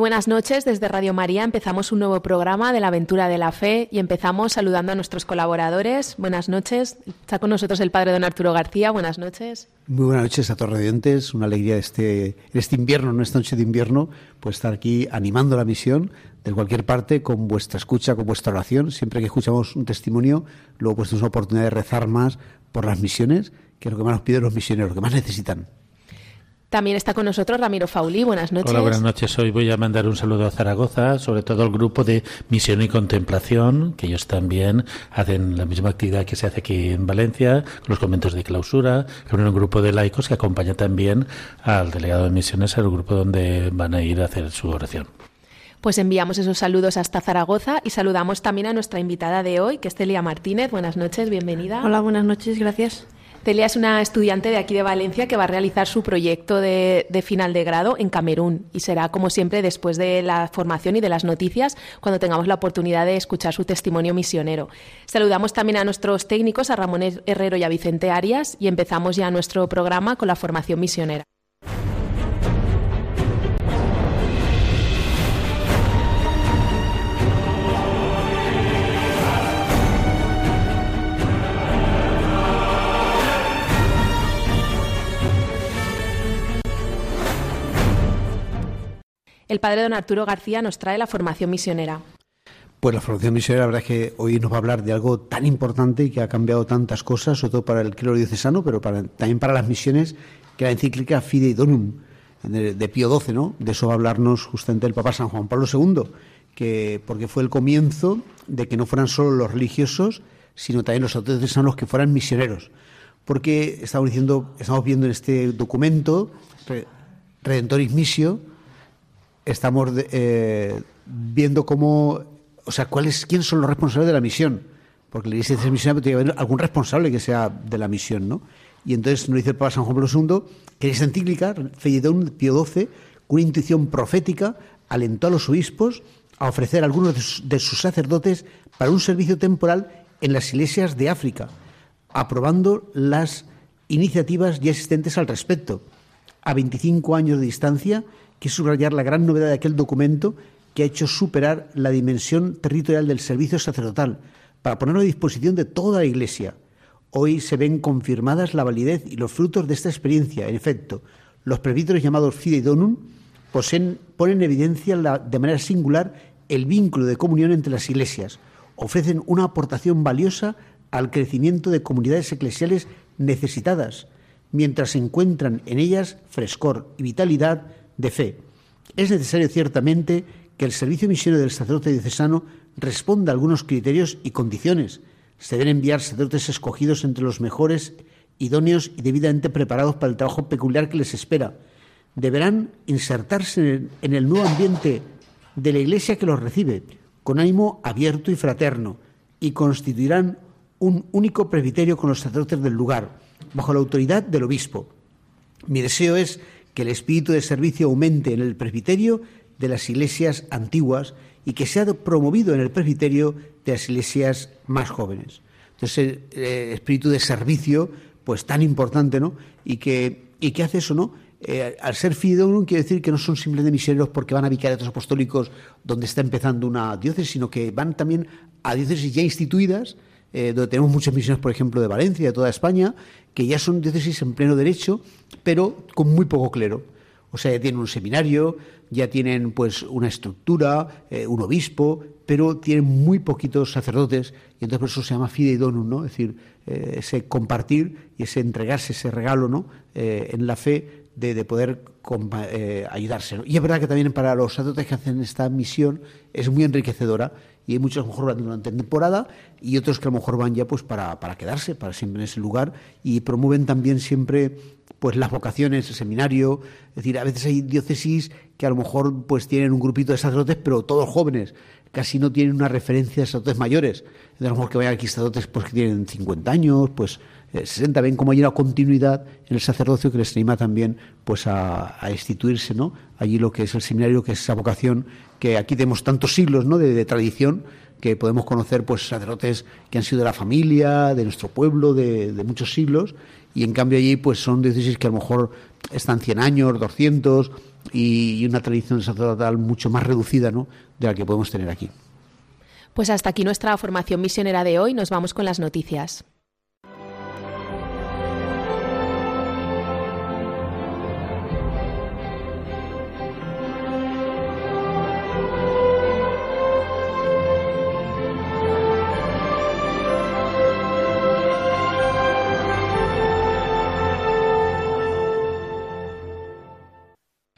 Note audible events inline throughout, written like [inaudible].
Buenas noches, desde Radio María empezamos un nuevo programa de la aventura de la fe y empezamos saludando a nuestros colaboradores. Buenas noches, está con nosotros el padre don Arturo García, buenas noches. Muy buenas noches a todos los una alegría este, este invierno, en esta noche de invierno, pues estar aquí animando la misión de cualquier parte con vuestra escucha, con vuestra oración. Siempre que escuchamos un testimonio, luego pues tenemos una oportunidad de rezar más por las misiones, que es lo que más nos piden los misioneros, lo que más necesitan. También está con nosotros Ramiro Fauli. Buenas noches. Hola, buenas noches. Hoy voy a mandar un saludo a Zaragoza, sobre todo al grupo de Misión y Contemplación, que ellos también hacen la misma actividad que se hace aquí en Valencia, los conventos de clausura, con un grupo de laicos que acompaña también al delegado de misiones, al grupo donde van a ir a hacer su oración. Pues enviamos esos saludos hasta Zaragoza y saludamos también a nuestra invitada de hoy, que es Celia Martínez. Buenas noches, bienvenida. Hola, buenas noches, gracias. Celia es una estudiante de aquí de Valencia que va a realizar su proyecto de, final de grado en Camerún y será como siempre después de la formación y de las noticias cuando tengamos la oportunidad de escuchar su testimonio misionero. Saludamos también a nuestros técnicos, a Ramón Herrero y a Vicente Arias y empezamos ya nuestro programa con la formación misionera. El padre don Arturo García nos trae la formación misionera. Pues la formación misionera, la verdad es que hoy nos va a hablar de algo tan importante y que ha cambiado tantas cosas, sobre todo para el clero diocesano, pero también para las misiones, que la encíclica Fidei Donum, de, Pío XII, ¿no? De eso va a hablarnos justamente el Papa San Juan Pablo II, que, porque fue el comienzo de que no fueran solo los religiosos, sino también los los que fueran misioneros. Porque estamos, diciendo, estamos viendo en este documento, Redentoris Missio, estamos eh, viendo cómo, o sea, cuáles, quiénes son los responsables de la misión, porque iglesia de misión tiene que haber algún responsable que sea de la misión, ¿no? Y entonces nos dice el Papa San Juan Pablo II que esa encíclica, Feyedón Pío XII, con una intuición profética, alentó a los obispos a ofrecer a algunos de sus sacerdotes para un servicio temporal en las iglesias de África, aprobando las iniciativas ya existentes al respecto. A 25 años de distancia, Quiero subrayar la gran novedad de aquel documento que ha hecho superar la dimensión territorial del servicio sacerdotal para ponerlo a disposición de toda la Iglesia. Hoy se ven confirmadas la validez y los frutos de esta experiencia. En efecto, los presbíteros llamados Fidei Donum ponen en evidencia de manera singular el vínculo de comunión entre las iglesias. Ofrecen una aportación valiosa al crecimiento de comunidades eclesiales necesitadas, mientras encuentran en ellas frescor y vitalidad de fe. Es necesario ciertamente que el servicio misionero del sacerdote diocesano responda a algunos criterios y condiciones. Se deben enviar sacerdotes escogidos entre los mejores, idóneos y debidamente preparados para el trabajo peculiar que les espera. Deberán insertarse en el nuevo ambiente de la Iglesia que los recibe, con ánimo abierto y fraterno, y constituirán un único presbiterio con los sacerdotes del lugar, bajo la autoridad del obispo. Mi deseo es que el espíritu de servicio aumente en el presbiterio de las iglesias antiguas y que sea promovido en el presbiterio de las iglesias más jóvenes. Entonces, el, espíritu de servicio, pues tan importante, ¿no? Y que, y hace eso, ¿no? Eh, al ser no quiere decir que no son simplemente misioneros porque van a vicariatos apostólicos donde está empezando una diócesis, sino que van también a diócesis ya instituidas, eh, donde tenemos muchas misiones, por ejemplo, de Valencia, de toda España, que ya son diócesis en pleno derecho, pero con muy poco clero. O sea, ya tienen un seminario, ya tienen pues una estructura, eh, un obispo, pero tienen muy poquitos sacerdotes y entonces por eso se llama fidei donum, ¿no? Es decir, eh, ese compartir y ese entregarse ese regalo, ¿no? en la fe de, poder ayudarse. Y es verdad que también para los sacerdotes que hacen esta misión es muy enriquecedora y hay muchos que a lo mejor van durante temporada y otros que a lo mejor van ya pues para, quedarse, para siempre en ese lugar y promueven también siempre pues las vocaciones, el seminario, es decir, a veces hay diócesis que a lo mejor pues tienen un grupito de sacerdotes, pero todos jóvenes, casi no tienen una referencia de sacerdotes mayores, a lo mejor que vayan aquí sacerdotes pues que tienen 50 años, pues 60, ven como hay una continuidad en el sacerdocio que les anima también pues a, instituirse, ¿no? Allí lo que es el seminario, que es esa vocación que aquí tenemos tantos siglos, ¿no? de, tradición que podemos conocer pues sacerdotes que han sido de la familia, de nuestro pueblo, de, muchos siglos, y en cambio allí pues son diócesis que a lo mejor están 100 años, 200, y, una tradición sacerdotal mucho más reducida ¿no? de la que podemos tener aquí. Pues hasta aquí nuestra formación misionera de hoy, nos vamos con las noticias.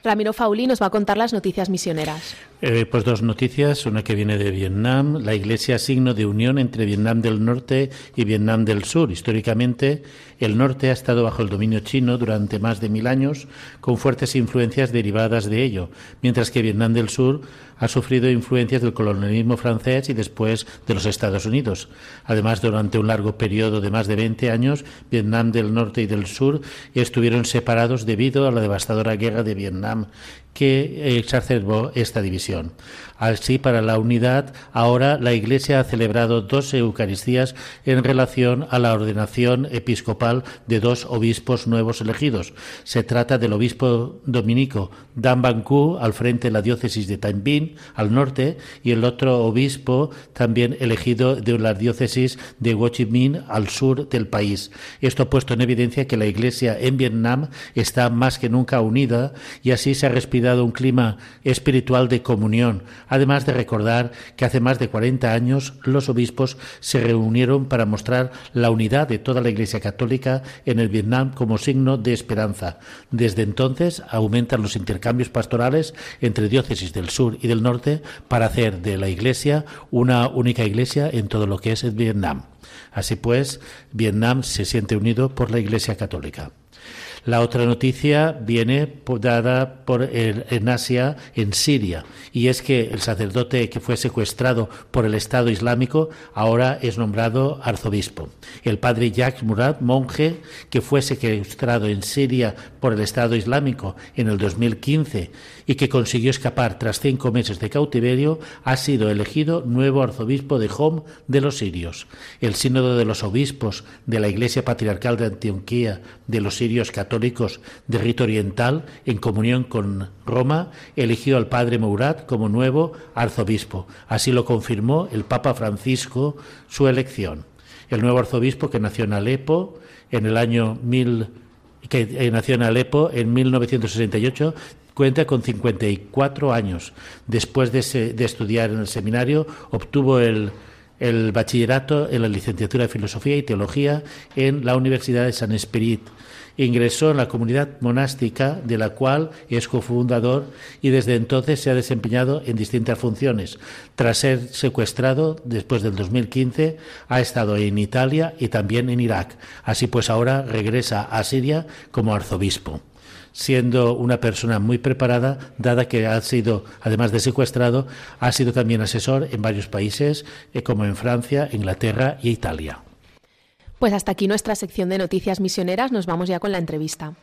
Ramiro Fauli nos va a contar las noticias misioneras. Eh, pues dos noticias, una que viene de Vietnam, la Iglesia signo de unión entre Vietnam del Norte y Vietnam del Sur. Históricamente, el norte ha estado bajo el dominio chino durante más de mil años, con fuertes influencias derivadas de ello, mientras que Vietnam del Sur ha sufrido influencias del colonialismo francés y después de los Estados Unidos. Además, durante un largo periodo de más de 20 años, Vietnam del Norte y del Sur estuvieron separados debido a la devastadora guerra de Vietnam que exacerbó esta división. Así, para la unidad, ahora la Iglesia ha celebrado dos Eucaristías en relación a la ordenación episcopal de dos obispos nuevos elegidos. Se trata del obispo dominico Dan Ban Ku al frente de la diócesis de Binh, al norte, y el otro obispo también elegido de la diócesis de Ho Chi Minh, al sur del país. Esto ha puesto en evidencia que la Iglesia en Vietnam está más que nunca unida y así se ha respirado un clima espiritual de comunión además de recordar que hace más de 40 años los obispos se reunieron para mostrar la unidad de toda la Iglesia Católica en el Vietnam como signo de esperanza. Desde entonces aumentan los intercambios pastorales entre diócesis del sur y del norte para hacer de la Iglesia una única Iglesia en todo lo que es Vietnam. Así pues, Vietnam se siente unido por la Iglesia Católica. La otra noticia viene dada por el, en Asia, en Siria, y es que el sacerdote que fue secuestrado por el Estado Islámico ahora es nombrado arzobispo. El padre Jacques Murad, monje que fue secuestrado en Siria por el Estado Islámico en el 2015 y que consiguió escapar tras cinco meses de cautiverio, ha sido elegido nuevo arzobispo de Hom de los sirios. El sínodo de los obispos de la Iglesia Patriarcal de Antioquía de los sirios católicos de rito oriental, en comunión con Roma, eligió al padre Mourad como nuevo arzobispo. Así lo confirmó el Papa Francisco su elección. El nuevo arzobispo que nació en Alepo en el año mil que eh, nació en Alepo en 1968 Cuenta con 54 años. Después de, estudiar en el seminario, obtuvo el, el, bachillerato en la licenciatura de Filosofía y Teología en la Universidad de San Esperit. Ingresó en la comunidad monástica, de la cual es cofundador, y desde entonces se ha desempeñado en distintas funciones. Tras ser secuestrado, después del 2015, ha estado en Italia y también en Irak. Así pues, ahora regresa a Siria como arzobispo siendo una persona muy preparada, dada que ha sido, además de secuestrado, ha sido también asesor en varios países, eh, como en Francia, Inglaterra y Italia. Pues hasta aquí nuestra sección de noticias misioneras. Nos vamos ya con la entrevista.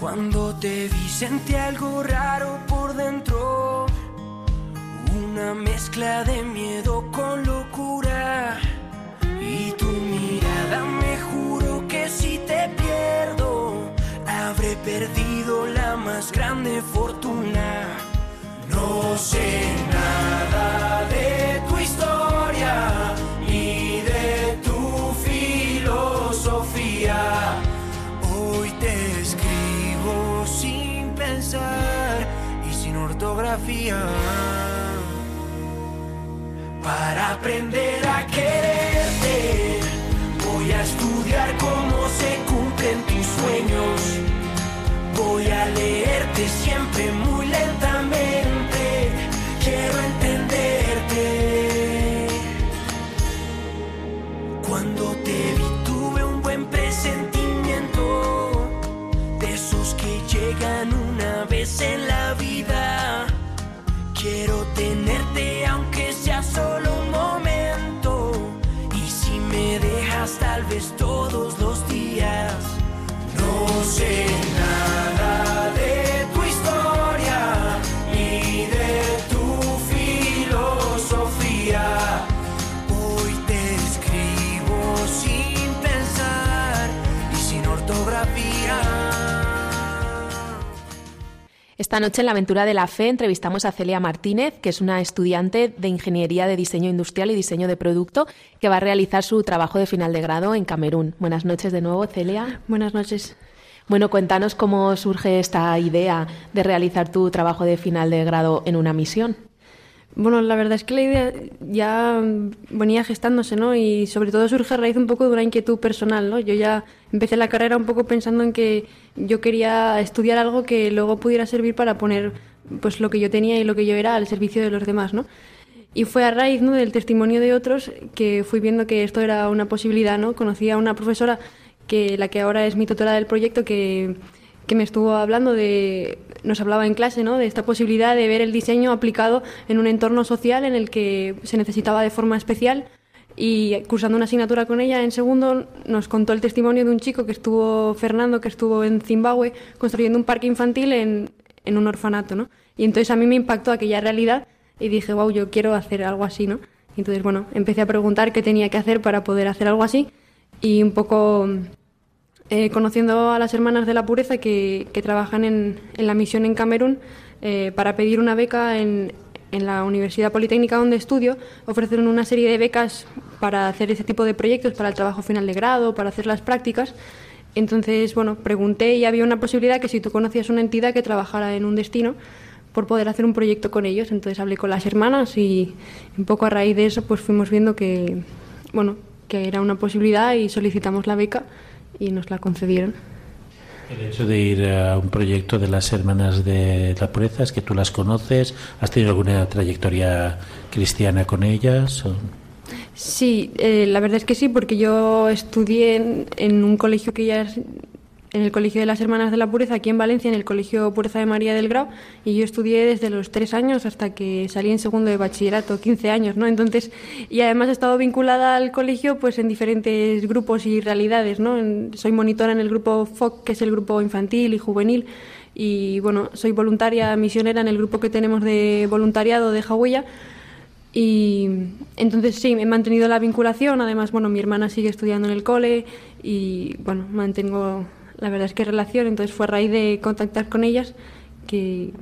Cuando te vi sentí algo raro por dentro una mezcla de miedo con locura. Y tu mirada me juro que si te pierdo, habré perdido la más grande fortuna. No sé nada de tu historia ni de tu filosofía. Hoy te escribo sin pensar y sin ortografía para aprender a quererte. Voy a estudiar cómo se cumplen tus sueños. Voy a leerte siempre Esta noche en la aventura de la fe entrevistamos a Celia Martínez, que es una estudiante de Ingeniería de Diseño Industrial y Diseño de Producto, que va a realizar su trabajo de final de grado en Camerún. Buenas noches de nuevo, Celia. Buenas noches. Bueno, cuéntanos cómo surge esta idea de realizar tu trabajo de final de grado en una misión. Bueno, la verdad es que la idea ya venía gestándose, ¿no? Y sobre todo surge a raíz un poco de una inquietud personal, ¿no? Yo ya empecé la carrera un poco pensando en que yo quería estudiar algo que luego pudiera servir para poner pues lo que yo tenía y lo que yo era al servicio de los demás, ¿no? Y fue a raíz ¿no? del testimonio de otros que fui viendo que esto era una posibilidad, ¿no? Conocí a una profesora que la que ahora es mi tutora del proyecto que que me estuvo hablando de, nos hablaba en clase, ¿no? De esta posibilidad de ver el diseño aplicado en un entorno social en el que se necesitaba de forma especial y cursando una asignatura con ella en segundo nos contó el testimonio de un chico que estuvo, Fernando, que estuvo en Zimbabue construyendo un parque infantil en, en un orfanato, ¿no? Y entonces a mí me impactó aquella realidad y dije, wow, yo quiero hacer algo así, ¿no? Y entonces, bueno, empecé a preguntar qué tenía que hacer para poder hacer algo así y un poco eh, conociendo a las hermanas de la pureza que, trabajan en, en, la misión en Camerún eh, para pedir una beca en, en, la Universidad Politécnica donde estudio, ofrecieron una serie de becas para hacer ese tipo de proyectos, para el trabajo final de grado, para hacer las prácticas. Entonces, bueno, pregunté y había una posibilidad que si tú conocías una entidad que trabajara en un destino, por poder hacer un proyecto con ellos. Entonces hablé con las hermanas y un poco a raíz de eso pues fuimos viendo que, bueno, que era una posibilidad y solicitamos la beca y nos la concedieron. El hecho de ir a un proyecto de las Hermanas de la Pureza es que tú las conoces, ¿has tenido alguna trayectoria cristiana con ellas? O? Sí, eh, la verdad es que sí, porque yo estudié en, en un colegio que ya en el Colegio de las Hermanas de la Pureza, aquí en Valencia, en el Colegio Pureza de María del Grau, y yo estudié desde los tres años hasta que salí en segundo de bachillerato, 15 años, ¿no? Entonces, y además he estado vinculada al colegio pues en diferentes grupos y realidades, ¿no? Soy monitora en el grupo FOC, que es el grupo infantil y juvenil, y bueno, soy voluntaria misionera en el grupo que tenemos de voluntariado de Hawaiia, y entonces sí, he mantenido la vinculación, además, bueno, mi hermana sigue estudiando en el cole y bueno, mantengo la verdad es que relación, entonces fue a raíz de contactar con ellas que,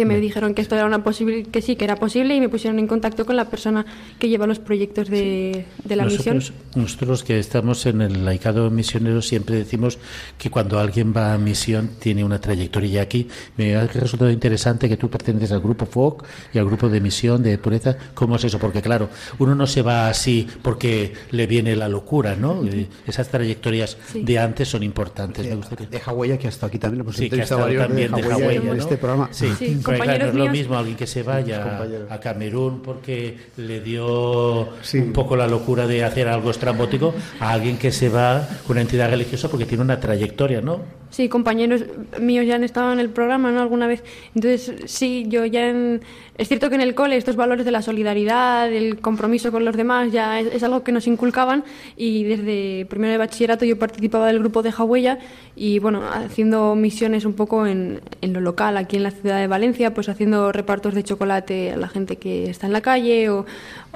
que me dijeron que esto era una posible, que sí, que era posible y me pusieron en contacto con la persona que lleva los proyectos de, sí. de la nosotros, misión. Nosotros que estamos en el laicado misionero siempre decimos que cuando alguien va a misión tiene una trayectoria y aquí me ha resultado interesante que tú perteneces al grupo FOC y al grupo de misión de pureza. ¿Cómo es eso? Porque claro, uno no se va así porque le viene la locura, ¿no? Esas trayectorias sí. de antes son importantes. De, me gustaría. de Hawái que ha estado aquí también. Pues sí, que ha estado también de Hawái en ¿no? este programa. Sí, Sí, Claro, no es lo míos. mismo alguien que se vaya a Camerún porque le dio sí. un poco la locura de hacer algo estrambótico a alguien que se va con una entidad religiosa porque tiene una trayectoria, ¿no? Sí, compañeros míos ya han estado en el programa, ¿no? Alguna vez. Entonces, sí, yo ya en... Es cierto que en el cole estos valores de la solidaridad, el compromiso con los demás, ya es, es algo que nos inculcaban y desde primero de bachillerato yo participaba del grupo de Hawaiia y, bueno, haciendo misiones un poco en, en lo local, aquí en la ciudad de Valencia, pues haciendo repartos de chocolate a la gente que está en la calle o,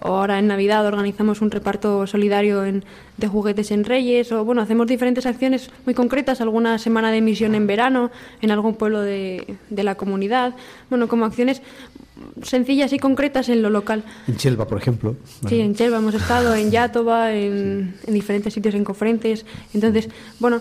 o ahora en Navidad organizamos un reparto solidario en, de juguetes en Reyes o bueno, hacemos diferentes acciones muy concretas, alguna semana de misión en verano en algún pueblo de, de la comunidad, bueno, como acciones sencillas y concretas en lo local. En Chelva, por ejemplo. Sí, en Chelva hemos estado, en Yatoba, en, sí. en diferentes sitios, en Cofrentes. Entonces, bueno,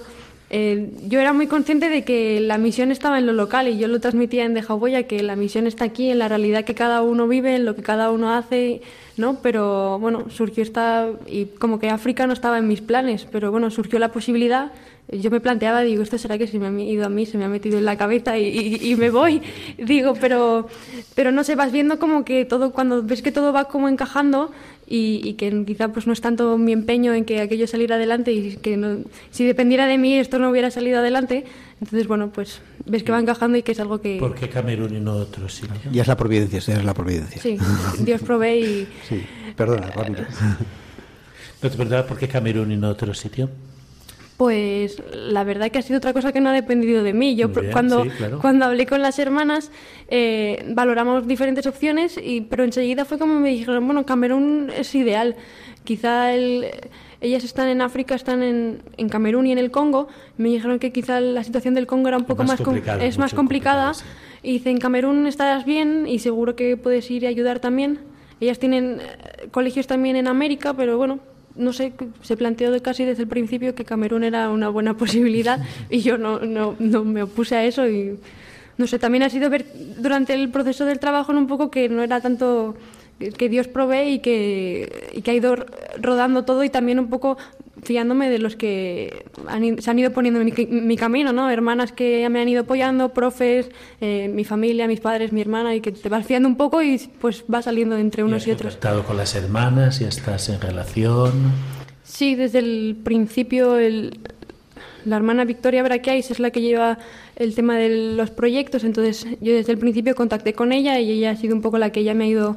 eh, yo era muy consciente de que la misión estaba en lo local y yo lo transmitía en Dejahuella, que la misión está aquí, en la realidad que cada uno vive, en lo que cada uno hace, ¿no? Pero bueno, surgió esta, y como que África no estaba en mis planes, pero bueno, surgió la posibilidad. Yo me planteaba, digo, esto será que se me ha ido a mí, se me ha metido en la cabeza y, y, me voy. [laughs] Digo, pero, pero no sé, vas viendo como que todo, cuando ves que todo va como encajando, y, y, que quizá pues no es tanto mi empeño en que aquello saliera adelante y que no, si dependiera de mí esto no hubiera salido adelante entonces bueno pues ves que va encajando y que es algo que ¿por qué Camerún y no otro sitio? ya es la providencia ya es la providencia sí Dios provee y [laughs] sí perdona rápido [laughs] no te preguntaba por qué Camerún y no otro sitio Pues la verdad que ha sido otra cosa que no ha dependido de mí. Yo bien, cuando, sí, claro. cuando hablé con las hermanas eh, valoramos diferentes opciones, y, pero enseguida fue como me dijeron, bueno, Camerún es ideal. Quizá el, ellas están en África, están en, en Camerún y en el Congo. Me dijeron que quizá la situación del Congo era un poco más más, es más complicada. complicada, Y dice, en Camerún estarás bien y seguro que puedes ir y ayudar también. Ellas tienen eh, colegios también en América, pero bueno, no sé, se planteó casi desde el principio que Camerún era una buena [laughs] posibilidad y yo no, no, no me opuse a eso y no sé, también ha sido ver durante el proceso del trabajo en un poco que no era tanto que- Dios provee y que, y que ha ido rodando todo y también un poco fiándome de los que han se han ido poniendo en mi, mi camino, ¿no? Hermanas que me han ido apoyando, profes, eh, mi familia, mis padres, mi hermana, y que te vas fiando un poco y pues va saliendo entre unos has y otros. contactado con las hermanas, ya estás en relación. Sí, desde el principio el- la hermana Victoria Braqueais es la que lleva el tema de los proyectos, entonces yo desde el principio contacté con ella y ella ha sido un poco la que ella me ha ido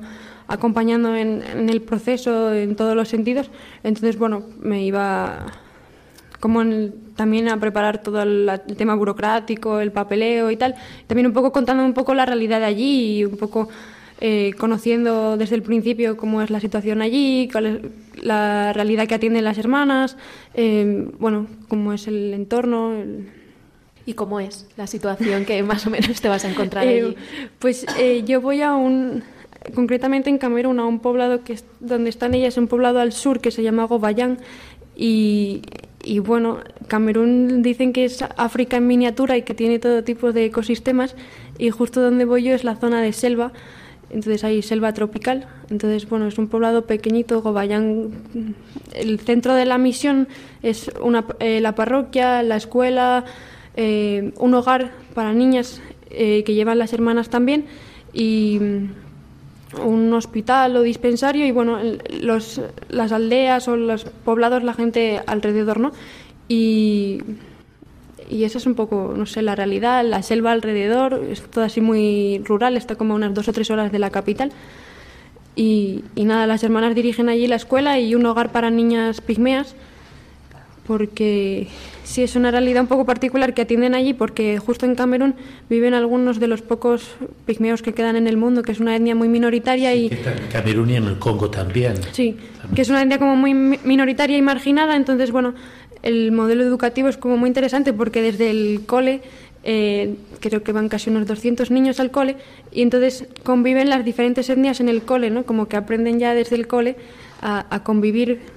acompañando en, en el proceso en todos los sentidos. Entonces, bueno, me iba como en también a preparar todo el, el tema burocrático, el papeleo y tal. También un poco contando un poco la realidad de allí y un poco eh, conociendo desde el principio cómo es la situación allí, cuál es la realidad que atienden las hermanas, eh, bueno, cómo es el entorno. el- ¿Y cómo es la situación que más o menos te vas a encontrar [laughs] Eh, allí? pues eh, yo voy a un, concretamente en Camerún, a un poblado que donde están ellas, un poblado al sur que se llama Gobayán. Y, y bueno, Camerún dicen que es África en miniatura y que tiene todo tipo de ecosistemas. Y justo donde voy yo es la zona de selva. Entonces hay selva tropical. Entonces, bueno, es un poblado pequeñito, Gobayán. El centro de la misión es una, eh, la parroquia, la escuela, eh, un hogar para niñas eh, que llevan las hermanas también un hospital o dispensario y bueno, los, las aldeas o los poblados, la gente alrededor, ¿no? Y, y esa es un poco, no sé, la realidad, la selva alrededor, es todo así muy rural, está como a unas dos o tres horas de la capital. Y, y nada, las hermanas dirigen allí la escuela y un hogar para niñas pigmeas, porque sí es una realidad un poco particular que atienden allí, porque justo en Camerún viven algunos de los pocos pigmeos que quedan en el mundo, que es una etnia muy minoritaria y... En Camerún y en el Congo también. Sí, que es una etnia como muy mi- minoritaria y marginada, entonces, bueno, el modelo educativo es como muy interesante porque desde el cole, eh, creo que van casi unos 200 niños al cole, y entonces conviven las diferentes etnias en el cole, ¿no? Como que aprenden ya desde el cole a, a convivir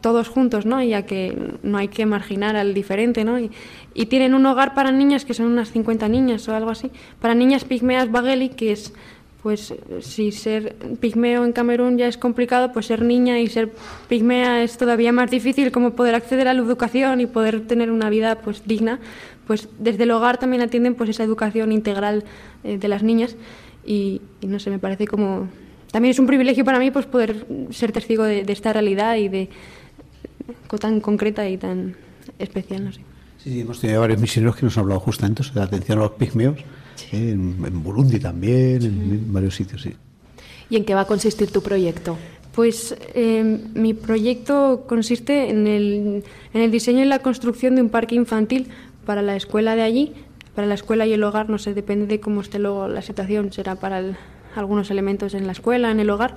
todos juntos, ¿no? Y que no hay que marginar al diferente, ¿no? Y, y tienen un hogar para niñas, que son unas 50 niñas o algo así, para niñas pigmeas bageli, que es pues si ser pigmeo en Camerún ya es complicado, pues ser niña y ser pigmea es todavía más difícil, como poder acceder a la educación y poder tener una vida pues digna. Pues desde el hogar también atienden pues esa educación integral eh, de las niñas y, y no sé, me parece como también es un privilegio para mí pues poder ser testigo de, de esta realidad y de tan concreta y tan especial, no sé. Sí, sí, hemos tenido varios misioneros que nos han hablado justamente sobre la atención a los pigmeos, eh, en, en Burundi también, en, en varios sitios, sí. ¿Y en qué va a consistir tu proyecto? Pues eh, mi proyecto consiste en el, en el diseño y la construcción de un parque infantil para la escuela de allí, para la escuela y el hogar, no sé, depende de cómo esté luego la situación, será para el- algunos elementos en la escuela, en el hogar,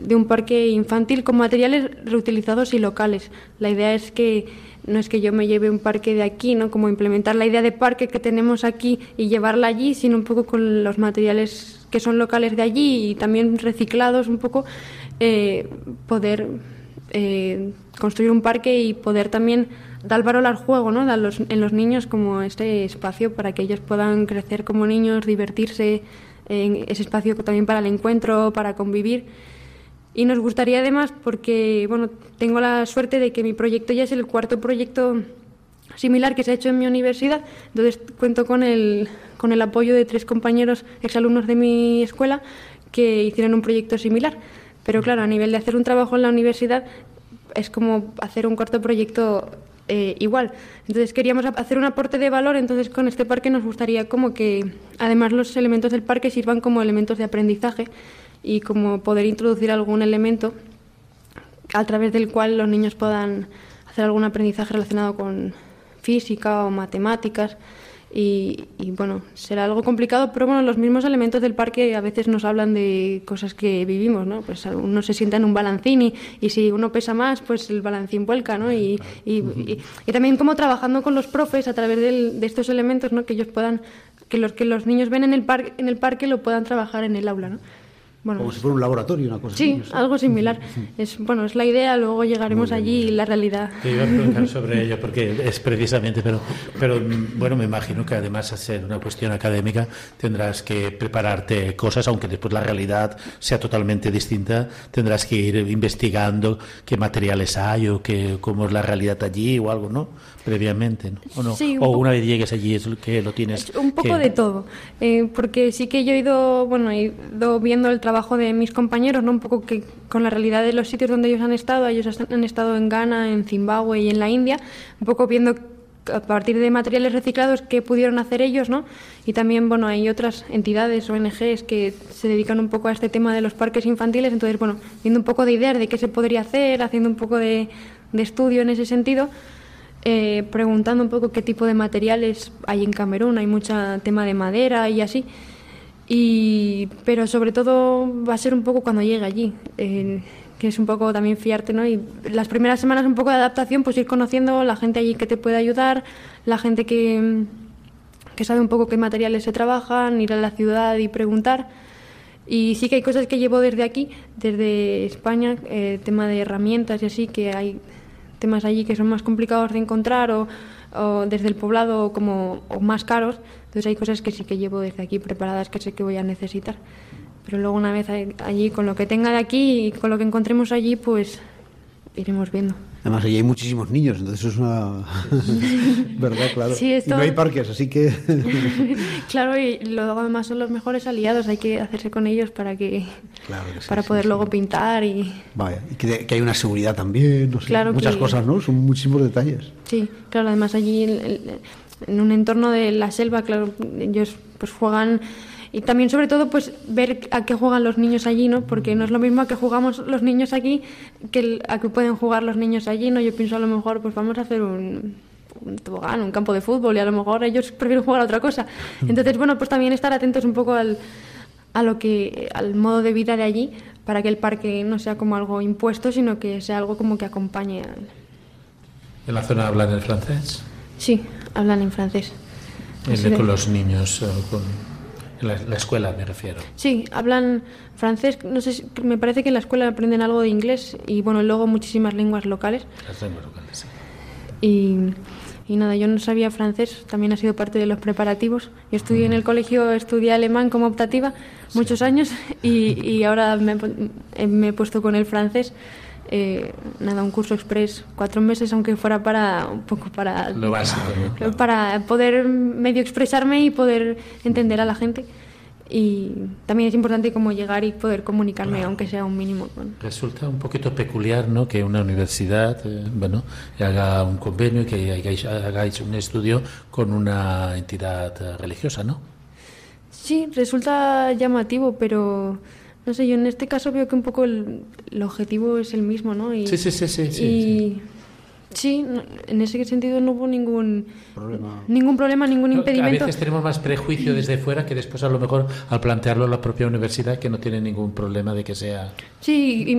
de un parque infantil con materiales reutilizados y locales. La idea es que no es que yo me lleve un parque de aquí, ¿no? Como implementar la idea de parque que tenemos aquí y llevarla allí, sino un poco con los materiales que son locales de allí y también reciclados un poco, eh, poder eh, construir un parque y poder también dar valor al juego, ¿no? Dar los- en los niños como este espacio para que ellos puedan crecer como niños, divertirse, en ese espacio también para el encuentro, para convivir. Y nos gustaría además, porque bueno, tengo la suerte de que mi proyecto ya es el cuarto proyecto similar que se ha hecho en mi universidad, entonces cuento con el, con el apoyo de tres compañeros exalumnos de mi escuela que hicieron un proyecto similar. Pero claro, a nivel de hacer un trabajo en la universidad es como hacer un cuarto proyecto eh, igual. Entonces queríamos hacer un aporte de valor, entonces con este parque nos gustaría como que además los elementos del parque sirvan como elementos de aprendizaje y como poder introducir algún elemento a través del cual los niños puedan hacer algún aprendizaje relacionado con física o matemáticas. Y, y, bueno, será algo complicado, pero bueno, los mismos elementos del parque a veces nos hablan de cosas que vivimos, ¿no? Pues uno se sienta en un balancín y, y si uno pesa más, pues el balancín vuelca, ¿no? Y, y, y también como trabajando con los profes a través del, de estos elementos, ¿no? Que ellos puedan, que los que los niños ven en el, par, en el parque lo puedan trabajar en el aula, ¿no? Bueno, Como si fuera un laboratorio, una cosa sí, así. ¿no? algo similar. Es, bueno, es la idea, luego llegaremos allí y la realidad. Te iba a preguntar sobre ello, porque es precisamente, pero, pero bueno, me imagino que además de ser una cuestión académica, tendrás que prepararte cosas, aunque después la realidad sea totalmente distinta, tendrás que ir investigando qué materiales hay o qué, cómo es la realidad allí o algo, ¿no? Previamente, ¿no? ¿O, no? Sí, un o una vez llegues allí es lo que lo tienes. Un poco que- de todo, eh, porque sí que yo he ido, bueno, he ido viendo el trabajo de mis compañeros, ¿no? Un poco que con la realidad de los sitios donde ellos han estado, ellos han estado en Ghana, en Zimbabue y en la India, un poco viendo a partir de materiales reciclados qué pudieron hacer ellos, ¿no? Y también, bueno, hay otras entidades, ONGs, que se dedican un poco a este tema de los parques infantiles, entonces, bueno, viendo un poco de ideas de qué se podría hacer, haciendo un poco de, de estudio en ese sentido, eh, preguntando un poco qué tipo de materiales hay en Camerún, hay mucho tema de madera y así. Y, pero sobre todo va a ser un poco cuando llegue allí, que es un poco también fiarte, ¿no? Y las primeras semanas un poco de adaptación, pues ir conociendo la gente allí que te puede ayudar, la gente que, que sabe un poco qué materiales se trabajan, ir a la ciudad y preguntar. Y sí que hay cosas que llevo desde aquí, desde España, eh, tema de herramientas y así, que hay temas allí que son más complicados de encontrar o, o desde el poblado como o más caros. Entonces hay cosas que sí que llevo desde aquí preparadas que sé que voy a necesitar. Pero luego una vez allí, con lo que tenga de aquí y con lo que encontremos allí, pues iremos viendo. Además, allí hay muchísimos niños, entonces eso es una. [laughs] ¿Verdad? Claro. Sí, esto- Y no hay parques, así que. [laughs] Claro, y luego además son los mejores aliados, hay que hacerse con ellos para que Claro que sí, para poder sí. luego pintar y Vaya, y que, que hay una seguridad también, no sé, Claro muchas que- cosas, ¿no? Son muchísimos detalles. Sí, claro, además allí en- en un entorno de la selva, claro, ellos pues juegan y también sobre todo pues ver a qué juegan los niños allí, ¿no? Porque no es lo mismo a que jugamos los niños aquí que a que pueden jugar los niños allí, ¿no? Yo pienso a lo mejor pues vamos a hacer un un tobogán, un campo de fútbol y a lo mejor ellos prefieren jugar a otra cosa. Entonces, bueno, pues también estar atentos un poco al a lo que al modo de vida de allí para que el parque no sea como algo impuesto, sino que sea algo como que acompañe al, ¿En la zona hablan el francés? Sí, hablan en francés. Con los niños, con, la, la escuela me refiero. Sí, hablan francés. No sé, si- me parece que en la escuela aprenden algo de inglés y bueno, luego muchísimas lenguas locales. Las lenguas locales, sí. Y, y nada, yo no sabía francés, también ha sido parte de los preparativos. Yo estudié en el colegio, estudié alemán como optativa muchos años y, y ahora me, eh, me he puesto con el francés. Eh, nada, un curso express, cuatro meses, aunque fuera para un poco para Lo básico, ¿no? Claro. para poder medio expresarme y poder entender a la gente. Y también es importante como llegar y poder comunicarme, aunque sea un mínimo. con- Resulta un poquito peculiar ¿no? que una universidad eh, bueno, haga un convenio y que hagáis, hagáis un estudio con una entidad religiosa, ¿no? Sí, resulta llamativo, pero no sé, yo en este caso veo que un poco el, el objetivo es el mismo, ¿no? Y, Sí, sí, sí, sí, sí, y sí, no- en ese sentido no hubo ningún Problema. ningún problema, ningún A impedimento. veces tenemos más prejuicio [clears throat] desde fuera que después a lo mejor al plantearlo la propia universidad que no tiene ningún problema de que sea... Sí, y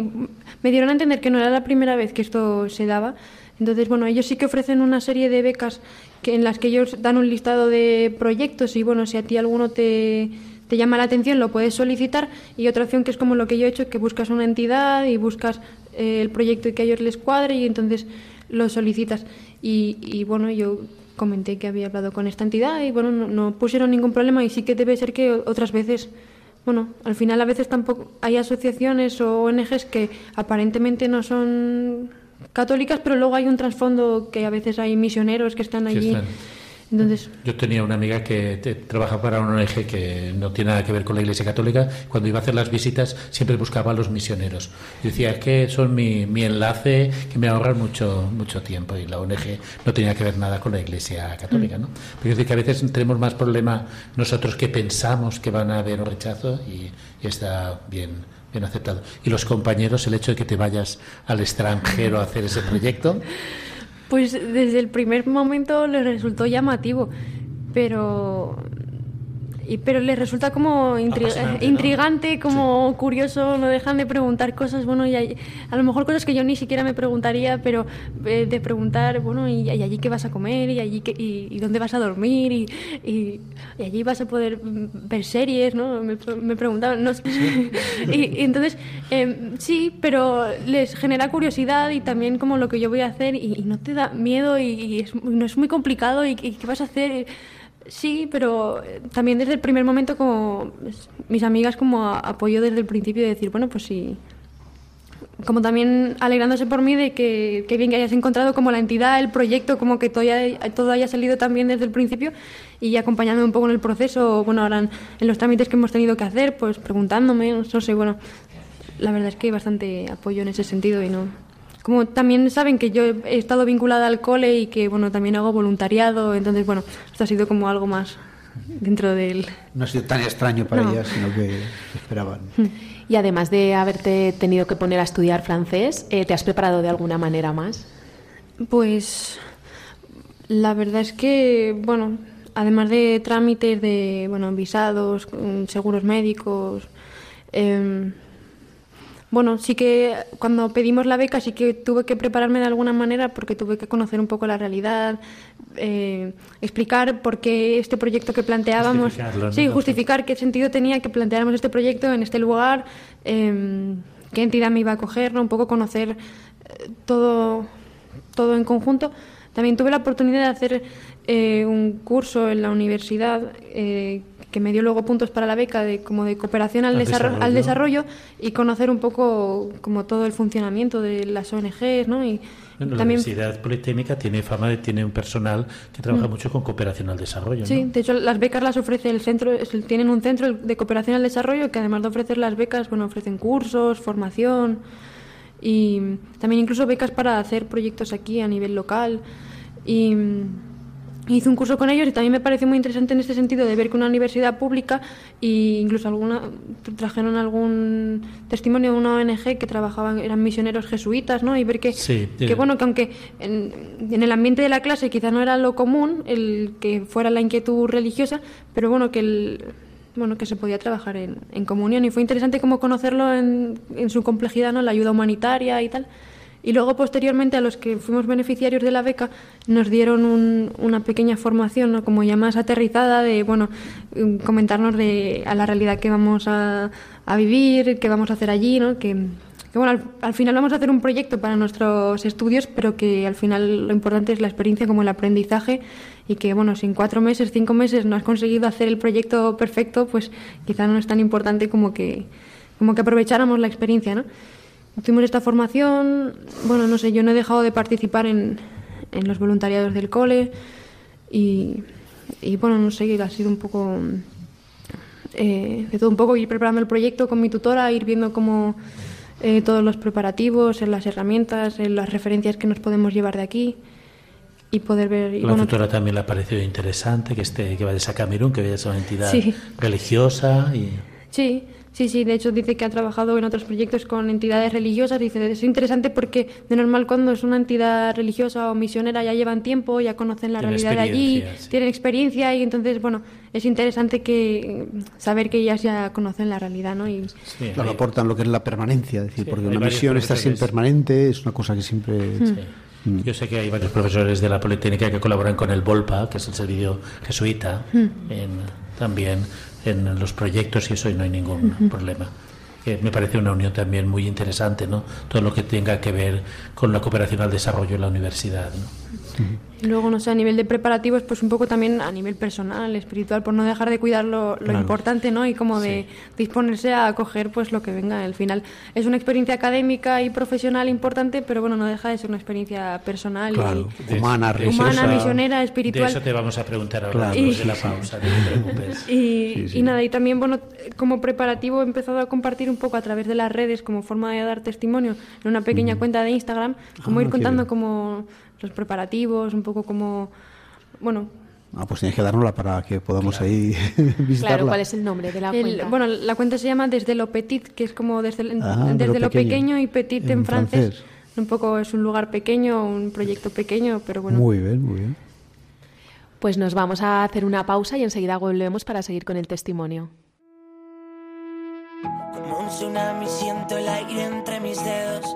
me dieron a entender que no era la primera vez que esto se daba. Entonces, bueno, ellos sí que ofrecen una serie de becas que, en las que ellos dan un listado de proyectos y, bueno, si a ti alguno te, te llama la atención, lo puedes solicitar. Y otra opción que es como lo que yo he hecho, que buscas una entidad y buscas eh, el proyecto que a ellos les cuadre y entonces lo solicitas. Y, y, bueno, yo comenté que había hablado con esta entidad y, bueno, no, no pusieron ningún problema y sí que debe ser que otras veces bueno, al final a veces tampoco hay asociaciones o ONGs que aparentemente no son católicas, pero luego hay un trasfondo que a veces hay misioneros que están allí. están- Entonces, Yo tenía una amiga que te- trabaja para una ONG que no tiene nada que ver con la Iglesia Católica. Cuando iba a hacer las visitas siempre buscaba a los misioneros. Y decía, es que son mi, mi enlace, que me ahorran mucho, mucho tiempo. Y la ONG no tenía que ver nada con la Iglesia Católica. ¿no? Pero es decir, que a veces tenemos más problema nosotros que pensamos que van a haber un rechazo y, y está bien, bien aceptado. Y los compañeros, el hecho de que te vayas al extranjero a hacer ese proyecto, [laughs] Pues desde el primer momento les resultó llamativo, pero y, pero les resulta como intri- Apasionante, ¿no? intrigante, como curioso, no dejan de preguntar cosas, bueno, y hay- a lo mejor cosas que yo ni siquiera me preguntaría, pero eh, de preguntar, bueno, ¿y, y allí qué vas a comer? ¿Y allí qué, y, y dónde vas a dormir? Y, allí vas a poder mm, ver series, ¿no? Me, me preguntaban, no sé. [laughs] y, y entonces, eh, sí, pero les genera curiosidad y también como lo que yo voy a hacer y, no te da miedo y, es, no es muy complicado y, y qué vas a hacer. Sí, pero eh, también desde el primer momento como mis amigas como apoyo desde el principio de decir, bueno, pues sí. Como también alegrándose por mí de que, que bien que hayas encontrado como la entidad, el proyecto, como que todo haya, todo haya salido también desde el principio y acompañándome un poco en el proceso, bueno, ahora en, en los trámites que hemos tenido que hacer, pues preguntándome, no sé, bueno, la verdad es que hay bastante apoyo en ese sentido y no, como también saben que yo he estado vinculada al cole y que bueno también hago voluntariado entonces bueno esto ha sido como algo más dentro del No ha sido tan extraño para No. ellas, sino que esperaban. [laughs] Y además de haberte tenido que poner a estudiar francés, eh, ¿te has preparado de alguna manera más? pues la verdad es que bueno además de trámites de bueno visados mm, seguros médicos em, bueno, sí que cuando pedimos la beca sí que tuve que prepararme de alguna manera porque tuve que conocer un poco la realidad, eh, explicar por qué este proyecto que planteábamos, ¿no? sí, justificar qué sentido tenía que planteáramos este proyecto en este lugar, eh, qué entidad me iba a coger, ¿no? un poco conocer eh, todo, todo en conjunto. También tuve la oportunidad de hacer eh, un curso en la universidad que me dio luego puntos para la beca de como de cooperación al, Al desarrollo, al desarrollo. desarrollo y conocer un poco como todo el funcionamiento de las ONGs, ¿no? Y Bueno, la también Universidad Politécnica tiene fama de tiene un personal que trabaja mucho con cooperación al desarrollo. Sí, ¿no? de hecho las becas las ofrece el centro, tienen un centro de cooperación al desarrollo que además de ofrecer las becas, bueno, ofrecen cursos, formación y también incluso becas para hacer proyectos aquí a nivel local y mm, hice un curso con ellos y también me pareció muy interesante en este sentido de ver que una universidad pública e incluso alguna trajeron algún testimonio de una ONG que trabajaban eran misioneros jesuitas, ¿no? Y ver que Sí, que bueno que aunque en, en el ambiente de la clase quizás no era lo común el que fuera la inquietud religiosa, pero bueno que el bueno que se podía trabajar en, en comunión y fue interesante como conocerlo en, en su complejidad, ¿no? La ayuda humanitaria y tal. Y luego posteriormente a los que fuimos beneficiarios de la beca nos dieron un- una pequeña formación, ¿no? como ya más aterrizada de bueno mm, comentarnos de a la realidad que vamos a, vivir, qué vamos a hacer allí, ¿no? que que bueno, al, al final vamos a hacer un proyecto para nuestros estudios, pero que al final lo importante es la experiencia como el aprendizaje y que bueno, si en cuatro meses, cinco meses no has conseguido hacer el proyecto perfecto, pues quizá no es tan importante como que, como que aprovecháramos la experiencia, ¿no? Tuvimos esta formación, bueno, no sé, yo no he dejado de participar en, en los voluntariados del cole y, y bueno, no sé, ha sido un poco eh, de todo un poco ir preparando el proyecto con mi tutora, ir viendo cómo eh, todos los preparativos, en las herramientas, en las referencias que nos podemos llevar de aquí y poder ver. y La bueno, futura también le ha parecido interesante que esté que vayas a Camerún, que vayas a una entidad Sí. religiosa y Sí, sí, sí. De hecho, dice que ha trabajado en otros proyectos con entidades religiosas. Dice, es interesante porque de normal cuando es una entidad religiosa o misionera ya llevan tiempo, ya conocen la Tienen realidad de allí, sí. tienen experiencia y entonces, bueno, es interesante que saber que ellas ya conocen la realidad, ¿no? Y, sí, Claro, hay- aportan lo que es la permanencia, es decir, Sí, porque una misión está siempre permanente, es una cosa que siempre... Hmm. Yo sé que hay varios profesores de la Politécnica que colaboran con el Volpa, que es el servicio jesuita, en- también en los proyectos y eso y no hay ningún problema. Me parece una unión también muy interesante, ¿no? Todo lo que tenga que ver con la cooperación al desarrollo en la universidad, ¿no? Y luego, no sé, a nivel de preparativos, pues un poco también a nivel personal, espiritual, por no dejar de cuidar lo, lo importante, ¿no? Y como de disponerse a acoger pues lo que venga al final. Es una experiencia académica y profesional importante, pero bueno, no deja de ser una experiencia personal Claro, y, humana, de- religiosa. humana, misionera, espiritual. De eso te vamos a preguntar ahora Claro. después Y- de la pausa, no te preocupes. Y, y nada, y también, bueno, como preparativo he empezado a compartir un poco a través de las redes como forma de dar testimonio en una pequeña cuenta de Instagram, como Ah, ir contando como los preparativos, un poco como, bueno, Ah, pues tienes que dárnosla para que podamos ahí [laughs] visitarla. Claro, ¿cuál es el nombre de la el- cuenta? bueno, la cuenta se llama Desde lo Petit, que es como desde, el- Ah, de desde lo lo, pequeño. pequeño y petit en, En francés. francés. un poco es un lugar pequeño, un proyecto pequeño, pero bueno. Muy bien, muy bien. Pues nos vamos a hacer una pausa y enseguida volvemos para seguir con el testimonio. Como un tsunami siento el aire entre mis dedos.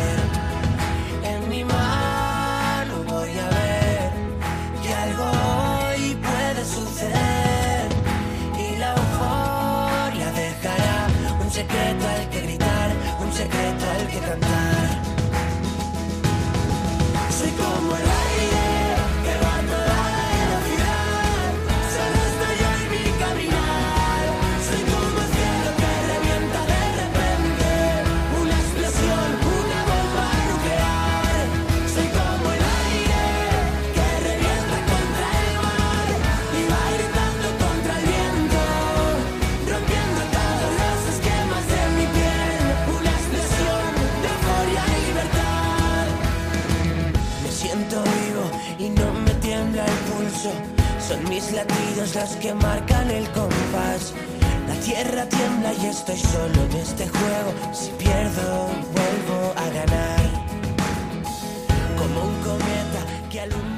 Son mis latidos los que marcan el compás. La tierra tiembla y estoy solo en este juego. Si pierdo, vuelvo a ganar. Como un cometa que alumbra.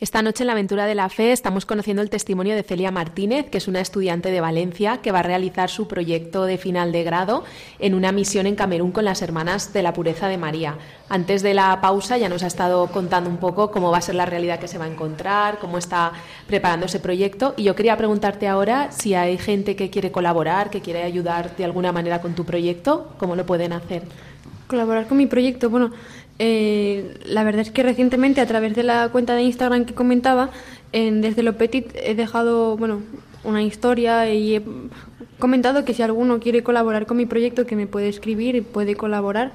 Esta noche en la aventura de la fe estamos conociendo el testimonio de Celia Martínez, que es una estudiante de Valencia que va a realizar su proyecto de final de grado en una misión en Camerún con las Hermanas de la Pureza de María. Antes de la pausa ya nos ha estado contando un poco cómo va a ser la realidad que se va a encontrar, cómo está preparando ese proyecto. Y yo quería preguntarte ahora si hay gente que quiere colaborar, que quiere ayudar de alguna manera con tu proyecto, ¿cómo lo pueden hacer? Colaborar con mi proyecto, bueno, eh, la verdad es que recientemente a través de la cuenta de Instagram que comentaba, en Desde lo Petit he dejado, bueno, una historia y he comentado que si alguno quiere colaborar con mi proyecto, que me puede escribir y puede colaborar.